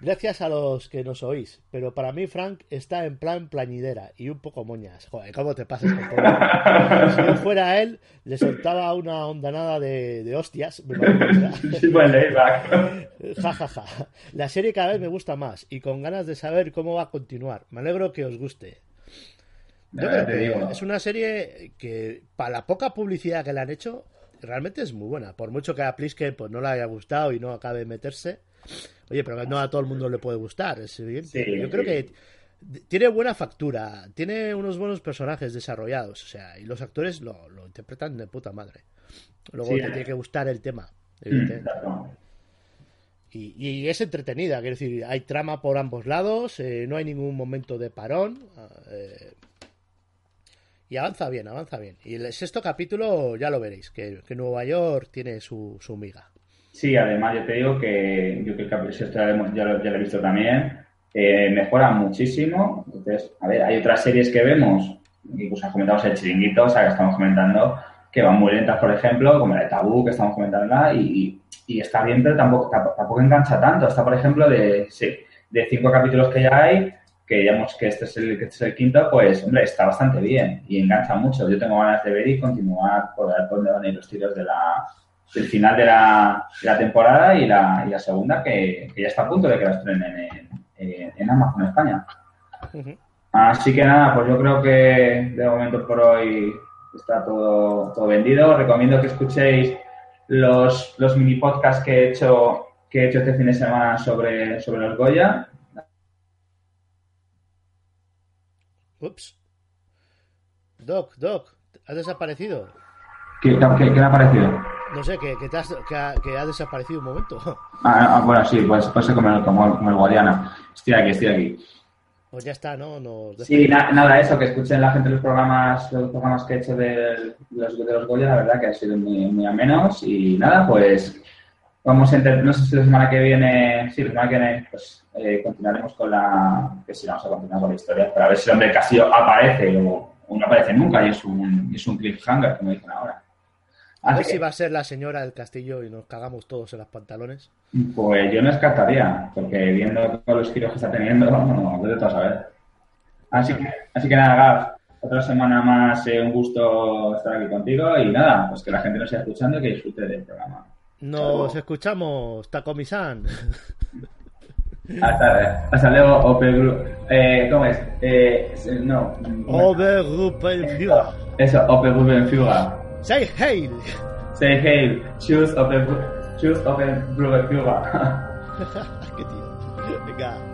Gracias a los que nos oís, pero para mí Frank está en plan plañidera y un poco moñas. Joder, ¿cómo te pasas con todo? Si yo fuera él, le soltaba una ondanada de, de hostias. [LAUGHS] ja, ja, ja. La serie cada vez me gusta más y con ganas de saber cómo va a continuar. Me alegro que os guste. Es una serie que, para la poca publicidad que le han hecho, realmente es muy buena. Por mucho que a Pliske pues, no le haya gustado y no acabe de meterse. Oye, pero no a todo el mundo le puede gustar, es evidente. Yo creo que tiene buena factura, tiene unos buenos personajes desarrollados, o sea, y los actores lo, interpretan de puta madre. Luego te tiene que gustar el tema, mm, Y, es entretenida, quiero decir, hay trama por ambos lados, eh, no hay ningún momento de parón. Eh, y avanza bien, avanza bien. Y el sexto capítulo ya lo veréis, que, Nueva York tiene su, su, miga. Sí, además yo te digo que yo que el sexto ya, lo, ya lo he visto también, eh, mejora muchísimo. Entonces, a ver, hay otras series que vemos, incluso comentamos el chiringuito, o sea, que estamos comentando, que van muy lentas, por ejemplo, como la de Tabú, que estamos comentando, y, y, está bien, pero tampoco, tampoco, engancha tanto. Está, por ejemplo, de, de cinco capítulos que ya hay, que digamos que este es el, que este es el quinto, pues, hombre, está bastante bien y engancha mucho. Yo tengo ganas de ver y continuar por ver dónde van a ir los tiros de la, del final de la, de la temporada y la, y la segunda, que, que, ya está a punto de que la estrenen en, en, en Amazon España. Así que nada, pues yo creo que de momento por hoy está todo, todo vendido. Recomiendo que escuchéis los, los mini podcasts que he hecho que he hecho este fin de semana sobre, sobre los Goya Ups. Doc, Doc, ¿has desaparecido? ¿Qué, qué, ha aparecido? No sé, que, que, has, que, ha, que, ha, desaparecido un momento. Ah, ah bueno, sí, pues como, como, como el Guadiana. Estoy aquí, estoy aquí. Pues ya está, ¿no? Nos sí, nada, eso, que escuchen la gente los programas, los programas que he hecho de los, de los Goya, la verdad que ha sido muy, muy amenos. Y nada, pues Vamos a no sé si la semana que viene, sí, la semana que viene, pues eh, continuaremos con la, que sí, vamos a continuar con la historia, para ver si el hombre Castillo aparece o, no aparece nunca y es un, es un cliffhanger, como dicen ahora. a ver si va a ser la señora del castillo y nos cagamos todos en los pantalones. Pues yo no descartaría, porque viendo todos los giros que está teniendo, no, no, de todo saber. Así que, así que nada, Gab, otra semana más, eh, un gusto estar aquí contigo y nada, pues que la gente nos siga escuchando y que disfrute del programa. Nos escuchamos, Tacomisan. Hasta, hasta luego, Opel Eh, ¿Cómo es? Eh, no. Obergruppe Eso, Open Führer. Say hail. Say hail. Choose Open, choose open Führer. [LAUGHS] Qué tío. Venga.